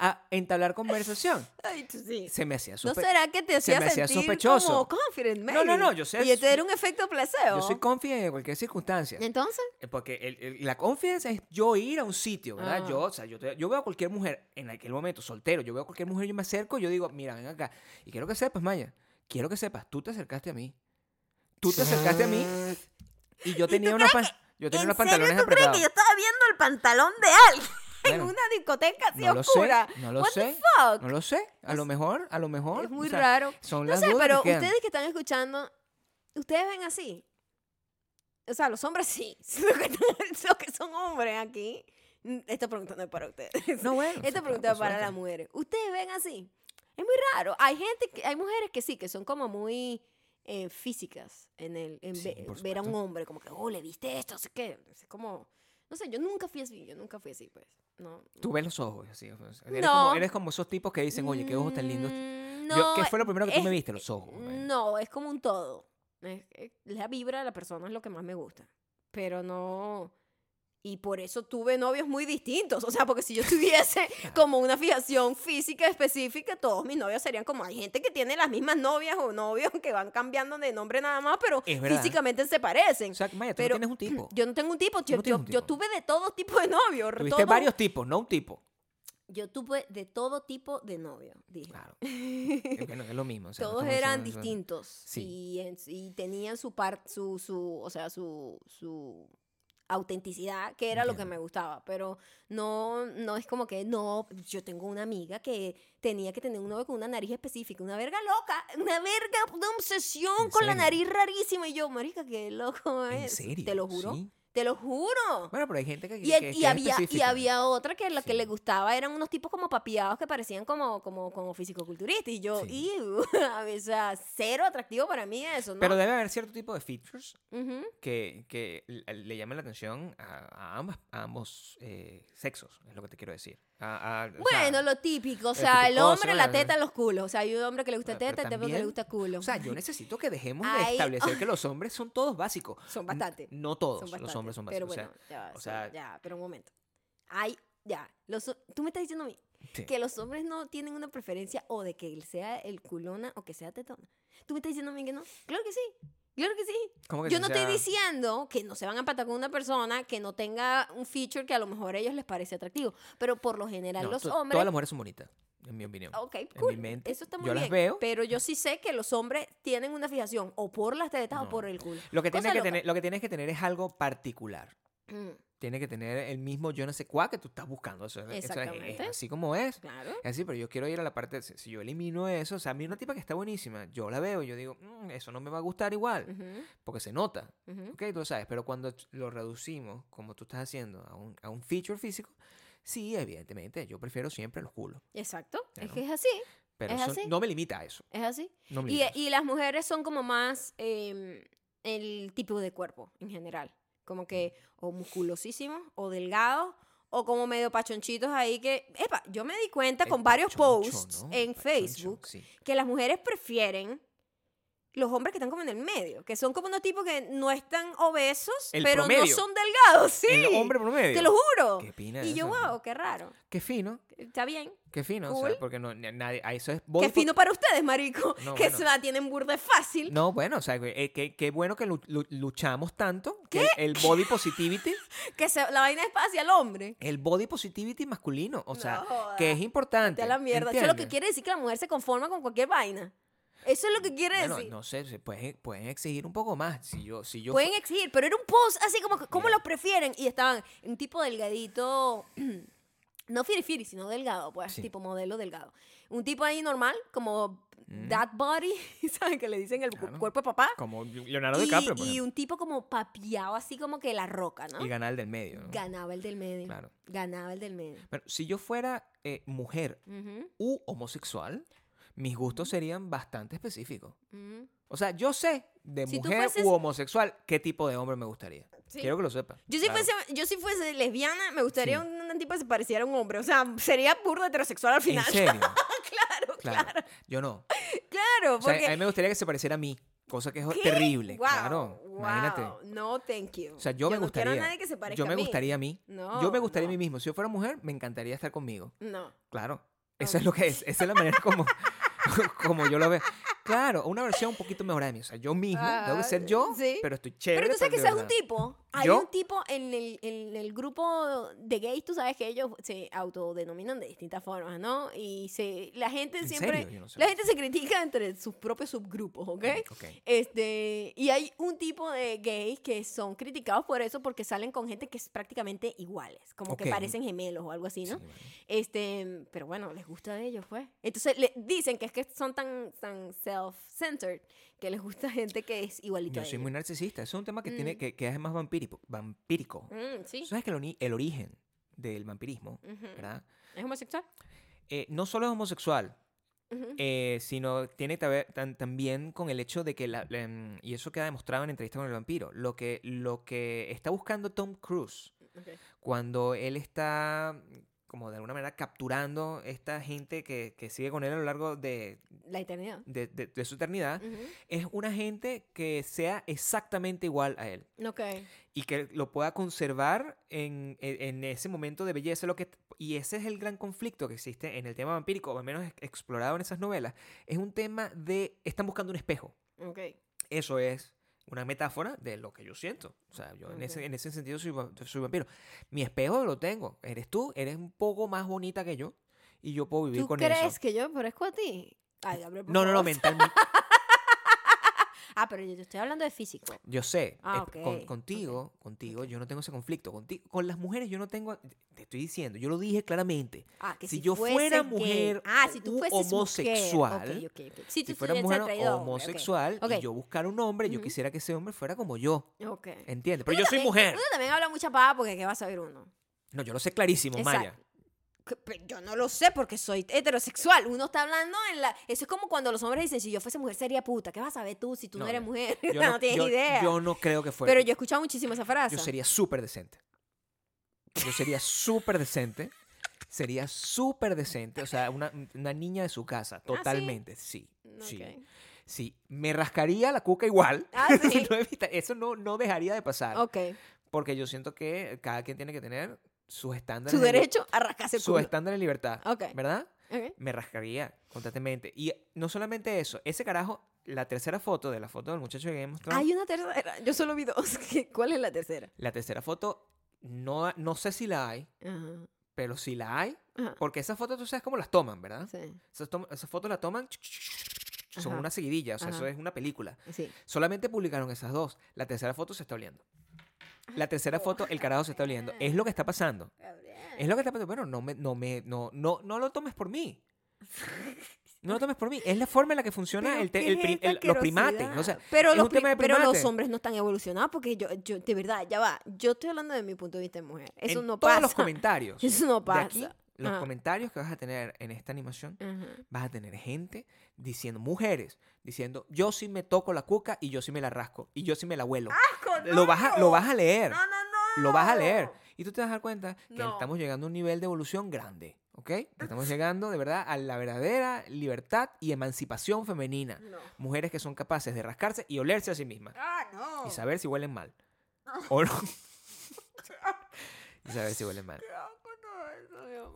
a entablar conversación. Ay, sí. Se me hacía ¿No sospe- será que te hacía me hacía sospechoso. como confident, No, no, no, yo sé- Y este era un efecto placebo. Yo soy confident en cualquier circunstancia. Entonces, Eh, Porque el- el- la confianza es yo ir a un sitio, ¿verdad? Ah. Yo, o sea, yo, te- yo veo a cualquier mujer en aquel momento, soltero, yo veo a cualquier mujer, yo me acerco y yo digo, mira, ven acá. Y quiero que sepas, Maya, quiero que sepas, tú te acercaste a mí. Tú te acercaste a mí y yo tenía unos, pan- yo tenía ¿en unos serio pantalones tú crees que yo estaba viendo el pantalón de alguien en una discoteca así no lo oscura? sé, no lo What the sé, fuck? no lo sé. A lo mejor, a lo mejor. Es muy o sea, raro. Son No las sé, pero que ustedes que están escuchando, ¿ustedes ven así? O sea, los hombres sí. Los que, son hombres aquí. Esta pregunta no es para ustedes. No, bueno. Esta pregunta es para las mujeres. ¿Ustedes ven así? Es muy raro. Hay gente, que, hay mujeres que sí, que son como muy eh, físicas en el en Sí, ve- ver a un hombre, como que, oh, le viste esto, sé qué. Es como, no sé, yo nunca fui así, yo nunca fui así, pues. No. Tú ves los ojos, así. o sea, Eres, No. como, eres como esos tipos que dicen, oye, qué ojos tan lindos. Mm, Yo- No, ¿Qué fue lo primero que tú me viste? Los ojos. bueno. No, es como un todo. Es- es- la vibra de la persona es lo que más me gusta. Pero no. Y por eso tuve novios muy distintos. O sea, porque si yo tuviese como una fijación física específica, todos mis novios serían como hay gente que tiene las mismas novias o novios que van cambiando de nombre nada más, pero físicamente se parecen. O sea, Maya, tú pero no tienes un tipo. Yo no tengo un tipo. Yo, no yo- un yo tipo. tuve de todo tipo de novios. Tuviste todo- varios tipos, no un tipo. Yo tuve de todo tipo de novios, dije. Claro. Es que no es lo mismo. o sea, no Todos eran distintos Sí. y, y tenían su parte, su, su, o sea, su, su autenticidad, que era lo que me gustaba, pero no, no es como que, no, yo tengo una amiga que tenía que tener un novio con una nariz específica, una verga loca, una verga, una obsesión ¿En con la nariz rarísima, y yo, marica, qué loco ¿En es, serio? te lo juro, Sí. Te lo juro. Bueno, pero hay gente que, Y, que- y es había, y había otra que lo que le gustaba eran unos tipos como papiados que parecían como, como, como fisicoculturistas. Y yo, Sí. O sea, cero atractivo para mí eso, ¿no? Pero debe haber cierto tipo de features que, que le le llaman la atención a, a ambas, a ambos eh, sexos, es lo que te quiero decir. A- a- o sea, Bueno, lo típico, o el sea, el hombre, la teta, los culos. O sea, hay un hombre que le gusta Bueno, pero teta y otro que le gusta culo. O sea, yo necesito que dejemos de Ay, establecer que los hombres son todos básicos. Son N- bastante. No todos los hombres son Pero básicos. bueno, ya, o sea- ya, pero un momento. Hay, ya, los, tú me estás diciendo a mí Sí. que los hombres no tienen una preferencia o de que él sea el culona o que sea tetona. ¿Tú me estás diciendo a mí que no? Claro que sí. Claro que sí. ¿Cómo que Yo no O estoy sea, diciendo que no se van a empatar con una persona que no tenga un feature que a lo mejor a ellos les parece atractivo. Pero por lo general no, los hombres... Todas las mujeres son bonitas, en mi opinión. Ok, mi cool. mente, Eso está muy yo las bien. veo. Pero yo sí sé que los hombres tienen una fijación o por las tetas o No. por el culo. Lo que, Cosa tienes que tener, lo que tienes que tener es algo particular. Mm, Tiene que tener el mismo yo no sé cuá que tú estás buscando. Eso, es- eso es- es, Exactamente. así como es. claro. Es así, pero yo quiero ir a la parte, si yo elimino eso, o sea, a mí una tipa que está buenísima, yo la veo y yo digo, "Mm, eso no me va a gustar igual, porque se nota, ujú. ¿ok? Tú sabes, pero cuando lo reducimos, como tú estás haciendo, a un, a un feature físico, sí, evidentemente, yo prefiero siempre los culos, Exacto. Es que es así. pero Es eso así. no me limita a eso. Es así. No me Y, limita a eso. y las mujeres son como más em, el tipo de cuerpo en general. Como que o musculosísimos o delgados o como medio pachonchitos ahí que... Epa, yo me di cuenta El con varios posts ¿no? en Pachoncho, Facebook sí. que las mujeres prefieren los hombres que están como en el medio, que son como unos tipos que no están obesos, El pero no promedio. son delgados, sí. El hombre promedio. Te lo juro. ¿Qué opina Y yo, eso? wow, qué raro. Qué fino, Está bien. qué fino, o Cool. sea, porque no, ni- nadie, a eso es body Qué fino para ustedes, marico. No, que bueno. se la tienen burda fácil. No, bueno, o sea, eh, qué qué bueno que lu- lu- luchamos tanto, que el, el body positivity, Que se- la vaina es hacia el hombre. el body positivity masculino, o sea, No que es importante. Vete a la mierda. Eso es lo que ¿entiendes? quiere decir que la mujer se conforma con cualquier vaina. Eso es lo que quiere Bueno, decir. no sé, se pueden, pueden exigir un poco más. Si yo, si yo Pueden exigir, pero era un post así como, ¿cómo Mira. lo prefieren? Y estaban un tipo delgadito, no firifiri, sino delgado, pues, Sí. tipo modelo delgado. Un tipo ahí normal, como Mm. that body, ¿saben? Que le dicen el Claro. cuerpo de papá. como Leonardo Y, DiCaprio, por y ejemplo, un tipo como papiado, así como que la roca, ¿no? y ganar el del medio. ¿no? Ganaba el del medio. Claro. Ganaba el del medio. Bueno, si yo fuera eh, mujer u homosexual, mis gustos serían bastante específicos. ujú. O sea, yo sé de Si mujer fueses- u homosexual qué tipo de hombre me gustaría. Sí. Quiero que lo sepas. Yo si, Claro. fuese, yo si fuese lesbiana, me gustaría Sí. un, un tipo que se pareciera a un hombre. O sea, sería burdo heterosexual al ¿En final. serio? claro, Claro. claro, Yo no. claro. O sea, porque, a mí me gustaría que se pareciera a mí, cosa que es ¿Qué? terrible. Wow, claro, wow. imagínate. No, thank you. O sea, yo, me no gustaría. quiero a nadie que se parezca yo me a mí. gustaría a mí. No, yo me gustaría no. a mí mismo. Si yo fuera mujer, me encantaría estar conmigo. No. Claro. Eso es lo que es. Esa es la manera como, como yo lo veo. Claro, una versión un poquito mejor de mí. O sea, yo mismo, tengo que ser yo, Ah, sí. pero estoy chévere. Pero tú sabes que de seas un tipo. Hay ¿Yo? un tipo en el, en el grupo de gays, tú sabes que ellos se autodenominan de distintas formas, ¿no? Y se, la gente ¿En siempre. no sé. La gente se critica entre sus propios subgrupos, ¿ok? Este, y hay un tipo de gays que son criticados por eso porque salen con gente que es prácticamente iguales, como que parecen gemelos o algo así, ¿no? Sí, bueno. Este, pero bueno, les gusta a ellos, pues. Entonces le dicen que es que son tan, tan self-centered que les gusta gente que es igualita Yo a soy muy narcisista. Eso es un tema que, tiene, Mm. que, que es más vampírico. vampírico. Mm, sí. ¿Sabes que el, origen del vampirismo. ¿verdad? ¿Es homosexual? Eh, no solo es homosexual, eh, sino tiene que ver tan- también con el hecho de que, la, la- mm, y eso queda demostrado en entrevista con el vampiro, lo que, lo que está buscando Tom Cruise cuando él está como de alguna manera capturando esta gente que, que sigue con él a lo largo de, La eternidad. de- de- de su eternidad, es una gente que sea exactamente igual a él Ok. y que lo pueda conservar en, en- en ese momento de belleza. Lo que, y ese es el gran conflicto que existe en el tema vampírico, o al menos ex- explorado en esas novelas. Es un tema de, están buscando un espejo. Ok. Eso es una metáfora de lo que yo siento. O sea, yo en, ese, en ese sentido soy, va- soy vampiro. Mi espejo lo tengo. Eres tú, eres un poco más bonita que yo y yo puedo vivir ¿Tú con crees eso. que yo me parezco a ti? Ay, No, no, no, mentalmente. Ah, pero yo te estoy hablando de físico. Yo sé, Ah, eh, con- ok, contigo, contigo, yo no tengo ese conflicto. Contigo, con las mujeres yo no tengo, te estoy diciendo, yo lo dije claramente. Ah, que Si si, yo fuera mujer ah, si tú homosexual. Si, Si tú fuera estuvieses mujer homosexual y yo buscara un hombre, yo quisiera que ese hombre fuera como yo. ¿Entiendes? Pero Uno yo soy mujer. Uno también habla mucha paja porque ¿qué va a saber uno? No, yo lo sé clarísimo, Maya. Exacto. Pero Yo no lo sé porque soy heterosexual. Uno está hablando en la... Eso es como cuando los hombres dicen, si yo fuese mujer sería puta. ¿Qué vas a saber tú si tú no, No, eres mujer? Yo no, tienes yo- idea. Yo no creo que fuera. pero yo he escuchado muchísimo esa frase. Yo sería súper decente. Yo sería súper decente. Sería súper decente. O sea, una, una niña de su casa. Totalmente. Sí. Sí. Sí. Me rascaría la cuca igual. Ah, sí. No Eso no, no dejaría de pasar. Ok. Porque yo siento que cada quien tiene que tener sus estándares. Su de derecho a rascarse el Su estándar de libertad. Ok. ¿Verdad? Ok. Me rascaría constantemente. Y no solamente eso. Ese carajo, la tercera foto de la foto del muchacho que hemos Hay una tercera. Yo solo vi dos. ¿Cuál es la tercera? La tercera foto, no, no sé si la hay, Ajá. pero si la hay, Ajá. porque esas fotos tú sabes cómo las toman, ¿verdad? Sí. Esas, tom- esas fotos las toman, son Ajá. una seguidilla, o sea, eso Ajá. es una película. Sí. Solamente publicaron esas dos. La tercera foto se está oliendo. La tercera foto, el carajo se está oliendo. Es lo que está pasando. Es lo que está pasando. Bueno, no me, no me, no, no, no lo tomes por mí. No lo tomes por mí. Es la forma en la que funciona el te- ¿qué el esta el- los primates. O sea, asquerosidad? pero, los de pero hombres no están evolucionados porque yo, yo, de verdad, ya va. Yo estoy hablando de mi punto de vista de mujer. Eso en no todos pasa. los comentarios. Eso no De pasa. aquí, los Ajá. comentarios que vas a tener en esta animación vas a tener gente diciendo, mujeres, diciendo, yo sí me toco la cuca y yo sí me la rasco y yo sí me la huelo. Lo, vas a, lo vas a leer. No, no, no. Lo vas a leer. Y tú te vas a dar cuenta que No. estamos llegando a un nivel de evolución grande. ¿Ok? Estamos llegando de verdad a la verdadera libertad y emancipación femenina. No. Mujeres que son capaces de rascarse y olerse a sí mismas. Ah, no. Y saber si huelen mal. O no. y saber si huelen mal.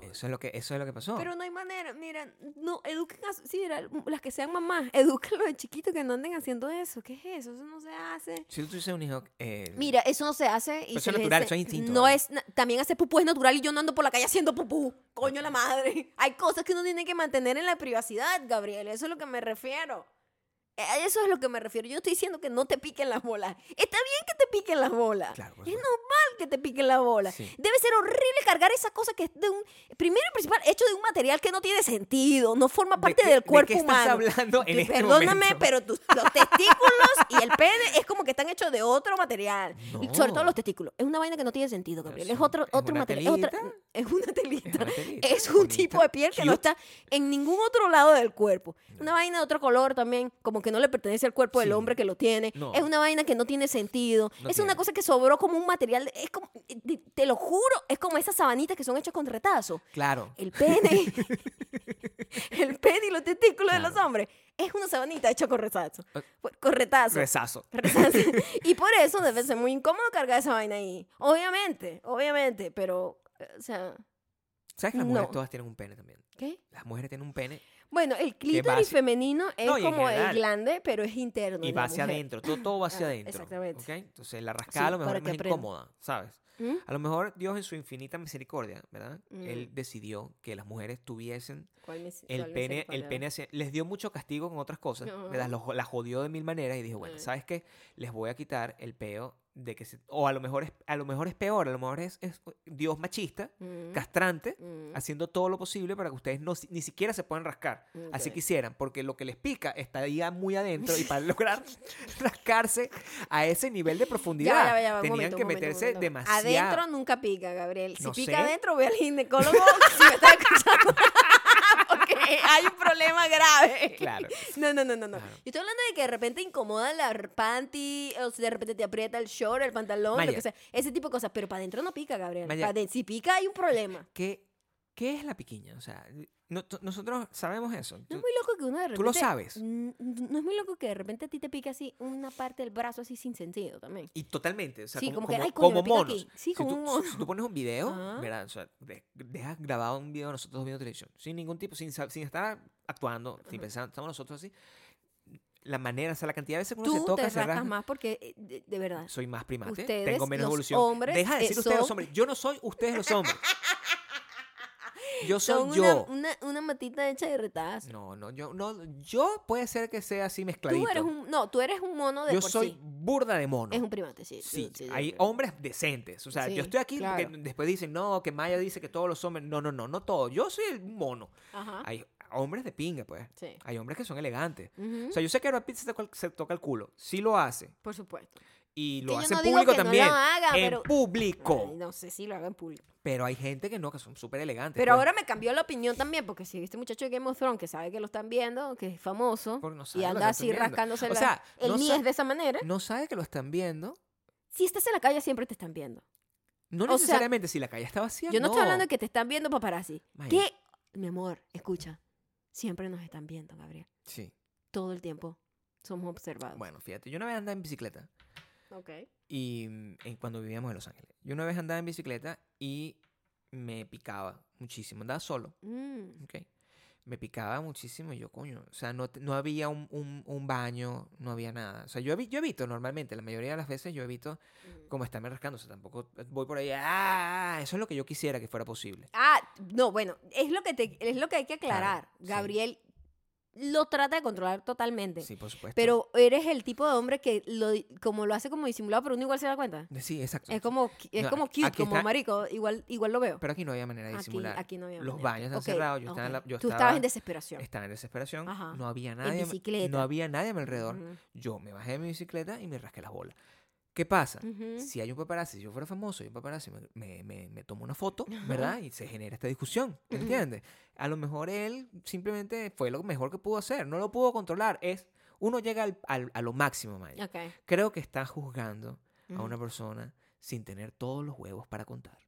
Eso, es lo que, eso es lo que pasó. Pero no hay manera, mira, no, eduquen a, sí, mira, las que sean mamás, edúquenlos de chiquitos que no anden haciendo eso. ¿Qué es eso? Eso no se hace. si tú tuvieses un hijo... eh, Mira, eso no se hace. Y eso es natural, eso es instinto, No es, también hacer pupú es natural y yo no ando por la calle haciendo pupú. Coño la madre. Hay cosas que uno tiene que mantener en la privacidad, Gabriel. Eso es lo que me refiero. Eh, A eso es lo que me refiero. Yo estoy diciendo que no te piquen las bolas. Está bien que te piquen las bolas. Claro, por es normal que te piquen las bolas. Sí. Debe ser horrible cargar esa cosa que es de un. Primero y principal, hecho de un material que no tiene sentido, no forma ¿De parte qué- del de cuerpo qué estás humano. hablando en este Perdóname, momento? pero tus- los testículos y el pene es como que están hechos de otro material. Y Sobre todo No. los testículos. Es una vaina que no tiene sentido, Gabriel. Es otro, es otro material. Es, otra- es una telita. Es una telita, Es un bonita, tipo de piel que no está en ningún otro lado del cuerpo. Una vaina de otro color también, como que no le pertenece al cuerpo del hombre que lo tiene. No. Es una vaina que no tiene sentido. No es tiene. una cosa que sobró como un material. Es como, te, lo juro, es como esas sabanitas que son hechas con retazo. Claro. El pene, el pene y los testículos de los Claro. hombres es una sabanita hecha con retazo. Eh, Con retazo. Rezazo. Rezazo. y por eso debe ser muy incómodo cargar esa vaina ahí. Obviamente, obviamente, pero, eh, o sea, ¿Sabes que las mujeres No. todas tienen un pene también? ¿qué? Las mujeres tienen un pene Bueno, el clítoris femenino es No, como el glande, pero es interno. y va hacia mujer. adentro. Todo, todo va hacia Ah, adentro. exactamente. ¿ok? Entonces la rascada a lo Sí, mejor es más aprenda. incómoda, ¿sabes? ¿Mm? A lo mejor Dios en su infinita misericordia, ¿verdad? Él Mm. decidió que las mujeres tuviesen ¿Cuál mis- el pene, el pene hacia- les dio mucho castigo con otras cosas, Ajá. ¿verdad? Los- la jodió de mil maneras y dijo, bueno, Mm. ¿sabes qué? Les voy a quitar el peo de que se, o a lo mejor es, a lo mejor es peor, a lo mejor es, es Dios machista, Mm, castrante, mm, haciendo todo lo posible para que ustedes no, ni siquiera se puedan rascar. Así ok. quisieran, porque lo que les pica está ya muy adentro y para lograr rascarse a ese nivel de profundidad Ya ya ya tenían momento, que momento, meterse momento. demasiado. Adentro nunca pica, Gabriel. Si No pica sé. adentro, ve al ginecólogo si me está escuchando. Porque hay un problema grave. Claro. No, no, no, no, no. Yo estoy hablando de que de repente incomoda la panty, o si de repente te aprieta el short, el pantalón, lo que sea. Ese tipo de cosas. Pero para adentro no pica, Gabriel. Maya. Pa' den- si pica, hay un problema. ¿Qué, ¿Qué es la piquiña? O sea, no- nosotros sabemos eso. No es muy loco que uno de repente... tú lo sabes. No es muy loco que de repente a ti te pique así una parte del brazo así sin sentido también. Y totalmente, o sea, Sí, como, como que, como- "Ay, coño, como monos. aquí". Sí, Si como tú, un mono. si tú pones un video, Ajá. ¿verdad? O sea, de- dejas grabado un video de nosotros viendo televisión, sin ningún tipo, sin, sin estar actuando, sin pensar, estamos nosotros así. La manera, o sea, la cantidad de veces que uno se toca, te se rasca. más porque, eh, de, de verdad, Soy más primate, Ustedes, tengo menos los evolución. hombres, Deja de decir ustedes los hombres. Yo no soy ustedes los hombres. Yo son soy una, yo. una, una matita hecha de retazo. No, no, yo no, yo puede ser que sea así mezcladito. Tú eres un, no, tú eres un mono de yo por soy sí. burda de mono. Es un primate, sí. Sí, sí, hay hombres decentes. O sea, yo estoy aquí claro. porque después dicen, no, que Maya dice que todos los hombres. No, no, no, no todos. Yo soy un mono. Ajá. Hay hombres de pinga, pues. Sí. Hay hombres que son elegantes. O sea, yo sé que Brad Pitt se toca, el- se toca el culo. Sí lo hace. por supuesto. Y lo Que yo hace no público que no también. haga, en pero- público. Ay, no sé si lo haga en público. Pero hay gente que no, que son súper elegantes. Pero pues. ahora me cambió la opinión también, porque si este muchacho de Game of Thrones, que sabe que lo están viendo, que es famoso, no y anda así rascándose O la- sea, el no niés de esa manera, No sabe que lo están viendo. si estás en la calle siempre te están viendo. No O sea, necesariamente si la calle está vacía. Yo no, estoy hablando de que te están viendo paparazzi. Maya. ¿Qué? Mi amor, escucha. Siempre nos están viendo, Gabriel. Sí. Todo el tiempo somos observados. Bueno, fíjate. Yo una vez andaba en bicicleta. Ok. Y mm, en- cuando vivíamos en Los Ángeles. Yo una vez andaba en bicicleta y me picaba muchísimo. Andaba solo, Mm, ¿ok? Me picaba muchísimo y yo, coño, o sea, no, no había un, un- un baño, no había nada. O sea, yo, yo evito normalmente, la mayoría de las veces yo evito mm. como estarme rascando. O sea, tampoco voy por ahí, ¡ah! Eso es lo que yo quisiera que fuera posible. Ah, no, bueno, es lo que, te, es lo que hay que aclarar. Gabriel lo trata de controlar totalmente. Sí, por supuesto. Pero eres el tipo de hombre que lo, como lo hace como disimulado, pero uno igual se da cuenta. Sí, exacto. Es como, es No, como cute, como está- marico, igual, igual lo veo. Pero aquí no había manera de disimular. aquí no había Los manera. baños están Ok, cerrados. Yo, estaba en Tú estaba, estabas en desesperación. estaba en desesperación. Ajá. No había nadie. mi- bicicleta. No había nadie a mi alrededor. Yo me bajé de mi bicicleta y me rasqué las bolas. ¿Qué pasa? Si hay un paparazzi, si yo fuera famoso y un paparazzi me, me, me, me toma una foto, ¿verdad? Y se genera esta discusión, ¿me entiendes? A lo mejor él simplemente fue lo mejor que pudo hacer, no lo pudo controlar. Es, uno llega al, al- a lo máximo, Maya. Creo que está juzgando a una persona sin tener todos los huevos para contar.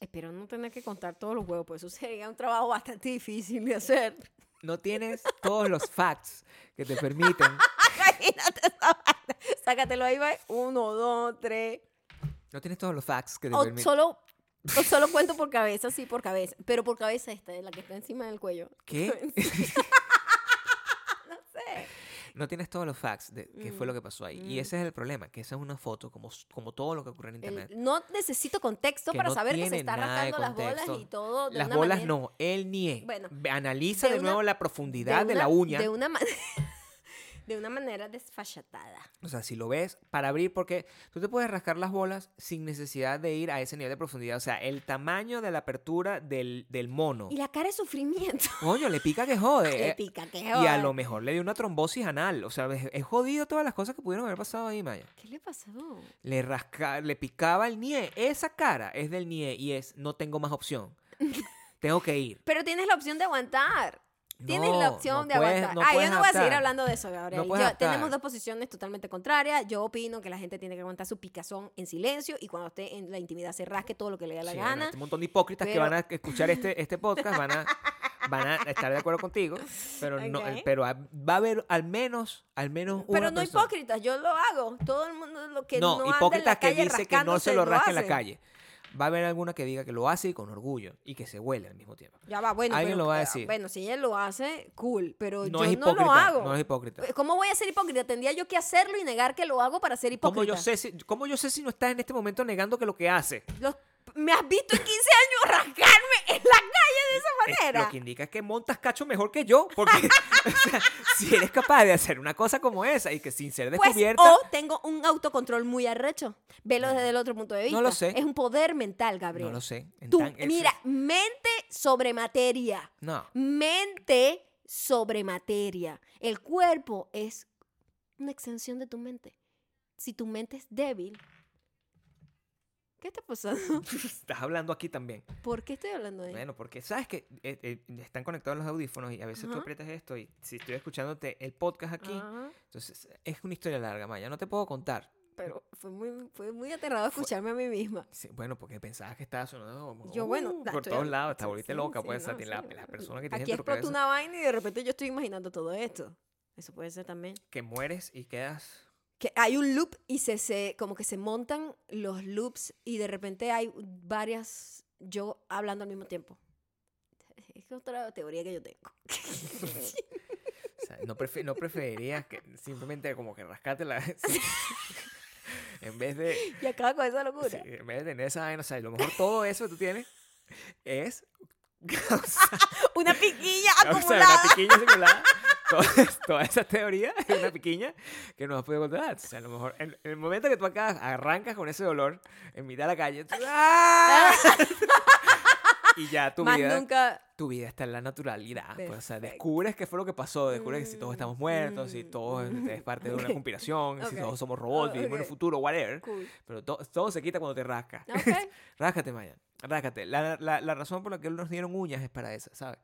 Espero no tener que contar todos los huevos, pues eso sería un trabajo bastante difícil de hacer. No tienes todos los facts que te permiten. Imagínate esa vaina. Sácatelo ahí, va. Uno, dos, tres. No tienes todos los facts que te O permiten. solo, o solo cuento por cabeza, sí, por cabeza. Pero por cabeza esta, la que está encima del cuello. ¿Qué? No sé. No tienes todos los facts de qué fue lo que pasó ahí. Y mm. ese es el problema, que esa es una foto como, como todo lo que ocurre en El- internet. no necesito contexto Que para no saber que se está de rascando las bolas y todo. De Las una bolas manera- no, el nie. Bueno, Analiza de de, una- nuevo la profundidad de, una- la uña. De una, manera de una manera desfachatada. O sea, si lo ves, para abrir, porque tú te puedes rascar las bolas sin necesidad de ir a ese nivel de profundidad. O sea, el tamaño de la apertura del, del mono. Y la cara de sufrimiento. Coño, le pica que jode. Le eh. pica, que Y a lo mejor le dio una trombosis anal. O sea, es, es jodido todas las cosas que pudieron haber pasado ahí, Maya. ¿Qué le pasó? Le rasca, le picaba el nie. Esa cara es del nie y es no tengo más opción. tengo que ir. Pero tienes la opción de aguantar. Tienes No, la opción no de puedes- aguantar. no ah, yo no voy a seguir hablando de eso, Gabriel. Yo- tenemos dos posiciones totalmente contrarias. Yo opino que la gente tiene que aguantar su picazón en silencio y cuando esté en la intimidad se rasque todo lo que le dé la Sí, bueno, gana. este montón de hipócritas que van a escuchar este, este podcast van a, van a estar de acuerdo contigo, pero no, pero va a haber al menos, al menos una Pero no persona- hipócritas, yo lo hago. Todo el mundo lo que no, no, anda en la hipócritas que calle dice que no se lo rasca en la calle. Va a haber alguna que diga que lo hace y con orgullo y que se huele al mismo tiempo. Ya va, bueno. Alguien pero- lo va a eh, decir. Bueno, si ella lo hace, cool. Pero No yo es no lo hago. no es hipócrita. ¿Cómo voy a ser hipócrita? Tendría yo que hacerlo y negar que lo hago para ser hipócrita. ¿Cómo yo, sé si, ¿Cómo yo sé si no estás en este momento negando que lo que hace? Los- ¿Me has visto en 15 años rascarme en la calle de esa Es- manera? lo que indica es que montas cacho mejor que yo. Porque o sea, si eres capaz de hacer una cosa como esa y que sin ser Pues, descubierta. o tengo un autocontrol muy arrecho. Velo desde el otro punto de vista. No lo sé. Es un poder mental, Gabriel. no lo sé. Tú, mira, mente sobre materia. No. Mente sobre materia. El cuerpo es una extensión de tu mente. Si tu mente es débil, ¿qué está pasando? Estás hablando aquí también. ¿Por qué estoy hablando eso? Bueno, porque sabes que eh, eh, están conectados los audífonos y a veces tú Ajá. aprietas esto y si estoy escuchándote el podcast aquí, Ajá. entonces es una historia larga, Maya. No te puedo contar. Pero fue muy, fue muy aterrador escucharme a mí misma. Sí, bueno, porque pensabas que estaba sonando como, Yo, bueno, uh, por estoy- todos lados, sí, volviste sí, loca, sí, pues, no, sí. la, la persona que tienes Aquí explotó una vaina y de repente yo estoy imaginando todo esto. Eso puede ser también. que mueres y quedas... Que hay un loop y se, se como que se montan los loops y de repente hay varias yo hablando al mismo tiempo. Es otra teoría que yo tengo. O sea, no, prefe- no preferirías que simplemente como que rascarte la... en vez de... y acaba con esa locura. sí, en vez de tener esa o sea, a lo mejor todo eso que tú tienes es... Una piquilla acumulada. una piquiña acumulada. Toda, toda esa teoría es una piquiña que no has podido controlar. O sea, a lo mejor en, en el momento que tú acá arrancas con ese dolor en mitad de la calle, tú- ¡ah! y ya tu Más vida, nunca. tu vida está en la naturalidad. Pues, o sea, descubres qué fue lo que pasó, descubres que si todos estamos muertos, si Mm, todo es, es parte de una conspiración, si Ok. todos somos robots, Ah, vivimos en el futuro, whatever. Cool. Pero to- todo se quita cuando te rascas. Ok. Ráscate, Maya. Ráscate. La, la, la razón por la que nos dieron uñas es para eso, ¿sabes?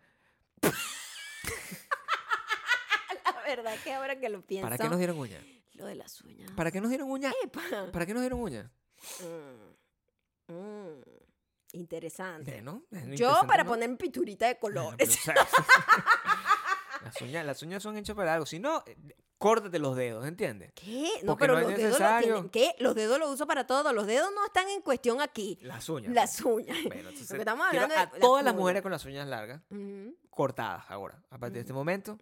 Verdad que ahora que lo pienso. ¿Para qué nos dieron uñas? Lo de las uñas. ¿Para qué nos dieron uñas? Epa. ¿Para qué nos dieron uñas? Mm, mm, Interesante. Bueno, Yo para ¿no? poner pinturita de Bueno, colores. pero, las, uñas, las uñas son hechas para algo. Si no, eh, córtate los dedos, ¿entiendes? ¿Qué? No, Porque pero no es los dedos lo necesario. tienen. ¿Qué? Los dedos los uso para todo. Los dedos no están en cuestión aquí. Las uñas. Las uñas. Bueno, entonces, estamos hablando a de las todas las mujeres con las uñas largas, cortadas ahora, a partir de este momento.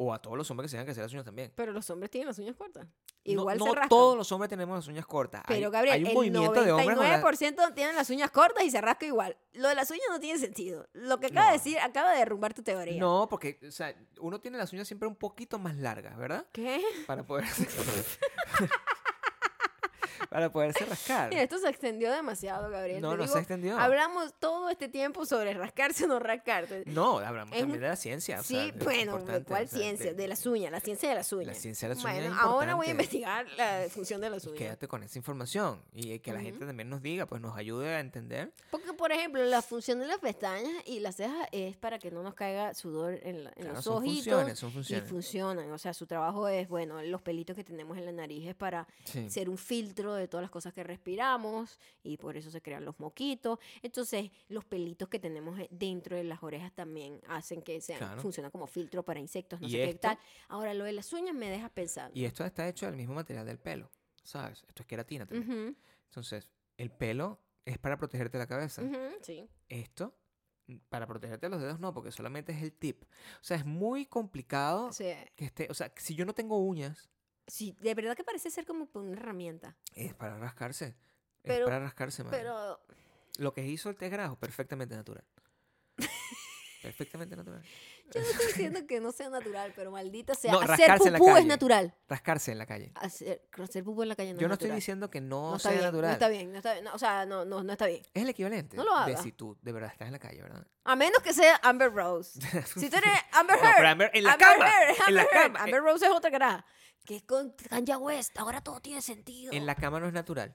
O a todos los hombres que se tengan que hacer las uñas también. Pero los hombres tienen las uñas cortas. Igual no, se rascan. todos los hombres tenemos las uñas cortas. Hay- Pero Gabriel, hay un el movimiento de hombres con las- 99% tienen las uñas cortas y se rasca igual. Lo de las uñas no tiene sentido. Lo que acaba No. de decir acaba de derrumbar tu teoría. No, porque, o sea, uno tiene las uñas siempre un poquito más largas, ¿verdad? ¿Qué? Para poder... para poderse rascar. Mira, esto se extendió demasiado, Gabriel. No, Te no digo, se extendió. Hablamos todo este tiempo sobre rascarse o no rascarse. No, hablamos Es también un- de la ciencia. o sea, Sí, bueno, ¿de cuál o sea, ciencia? De las uñas, la ciencia de las uñas. ciencia de las uñas Bueno, es ahora voy a investigar la función de las uñas. Quédate con esa información y que la gente también nos diga, pues nos ayude a entender. Porque, por ejemplo, la función de las pestañas y las cejas es para que no nos caiga sudor en, la- en Claro, los son ojitos. funciones, son Y funciones. funcionan. O sea, su trabajo es, bueno, los pelitos que tenemos en la nariz es para Sí. ser un filtro de todas las cosas que respiramos y por eso se crean los moquitos. Entonces, los pelitos que tenemos eh, dentro de las orejas también hacen que sean, Claro. funcionan como filtro para insectos, no ¿Y sé qué tal. Ahora, lo de las uñas me deja pensando. Y esto está hecho del mismo material del pelo, ¿sabes? Esto es queratina también. Entonces, el pelo es para protegerte la cabeza. sí. Esto, para protegerte los dedos, no, porque solamente es el tip. O sea, es muy complicado Sí. que esté. O sea, si yo no tengo uñas, Sí, de verdad que parece ser como una herramienta. es para rascarse. Pero- es para rascarse, madre. Pero Lo que hizo el té grajo, perfectamente natural. Perfectamente natural. yo no estoy diciendo que no sea natural, pero maldita sea. No, hacer pupú es natural. Rascarse en la calle. Hacer, hacer pupú en la calle no yo es no estoy diciendo que no, no sea bien, natural. No está bien, no está bien. no, o sea, no, no, no está bien. Es el equivalente No lo de si tú de verdad estás en la calle, ¿verdad? A menos que sea Amber Rose. Si tú eres Amber No, Heard. pero Amber- en la Amber cama, Heard, en la Heard. cama, Amber Rose es otra cara. Que es con Kanye West. Ahora todo tiene sentido. En la cama no es natural.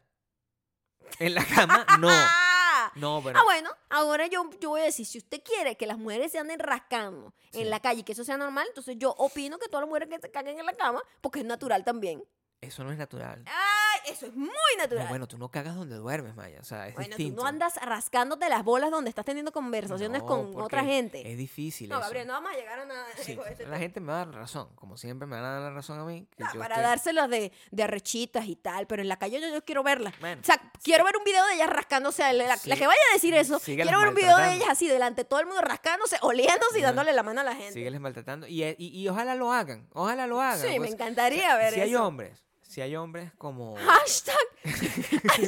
En la cama, no. ¡Ah! No, bueno. Ah, bueno, ahora yo, yo voy a decir, si usted quiere que las mujeres se anden rascando Sí. en la calle y que eso sea normal, entonces yo opino que todas las mujeres que se caguen en la cama, porque es natural también. Eso no es natural. ¡Ay! Eso es muy natural. No, bueno, tú no cagas donde duermes, Maya. O sea, es Bueno, tú no andas rascándote las bolas donde estás teniendo conversaciones No, con otra gente. Es difícil no, eso. Gabriel, no vamos a llegar a nada. Sí, con este la tema. gente me va a dar razón. Como siempre me van a dar la razón a mí. que yo para estoy- dárselas de, de arrechitas y tal, pero en la calle yo, yo quiero verlas. Bueno, O sea, quiero ver un video de ellas rascándose. La, la- Sí. la que vaya a decir eso, quiero ver un video de ellas así, delante de todo el mundo rascándose, oliéndose y dándole la mano a la gente. sígueles maltratando. Y, y, y ojalá lo hagan. Ojalá lo hagan. Sí, me encantaría ver si hay eso. hombres, si hay hombres como... Hashtag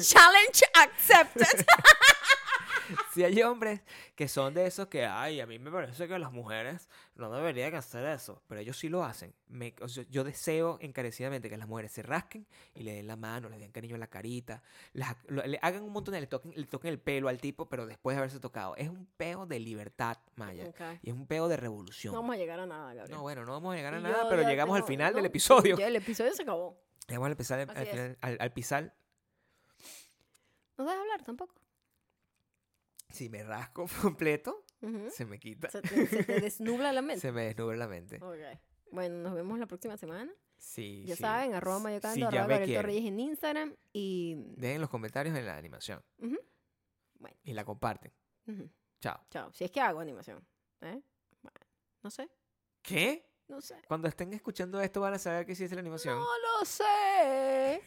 challenge accepted. si hay hombres que son de esos que, ay, a mí me parece que las mujeres no deberían hacer eso, pero ellos sí lo hacen. Me- o sea, yo deseo encarecidamente que las mujeres se rasquen y le den la mano, le den cariño en la carita, las- lo- le hagan un montón de, le toquen, le toquen el pelo al tipo, pero después de haberse tocado. Es un peo de libertad, Maya. Ok. Y es un peo de revolución. No vamos a llegar a nada, Gabriel. No, bueno, no vamos a llegar a nada, yo pero llegamos al final del episodio. Ya el episodio se acabó. Vamos a empezar al, al, al, al pisar. No vas a hablar tampoco. Si me rasco completo, se me quita. Se te, se desnubla la mente. se me desnubla la mente. Okay. Bueno, nos vemos la próxima semana. Sí. Ya saben, arroba mayocando, sí, arroba Gabriel Torreyes en Instagram y. Dejen los comentarios en la animación. Bueno. Y la comparten. Chao. Chao. Si es que hago animación. ¿Eh? Bueno, no sé. ¿Qué? No sé. Cuando estén escuchando esto van a saber que hiciste la animación. No lo sé.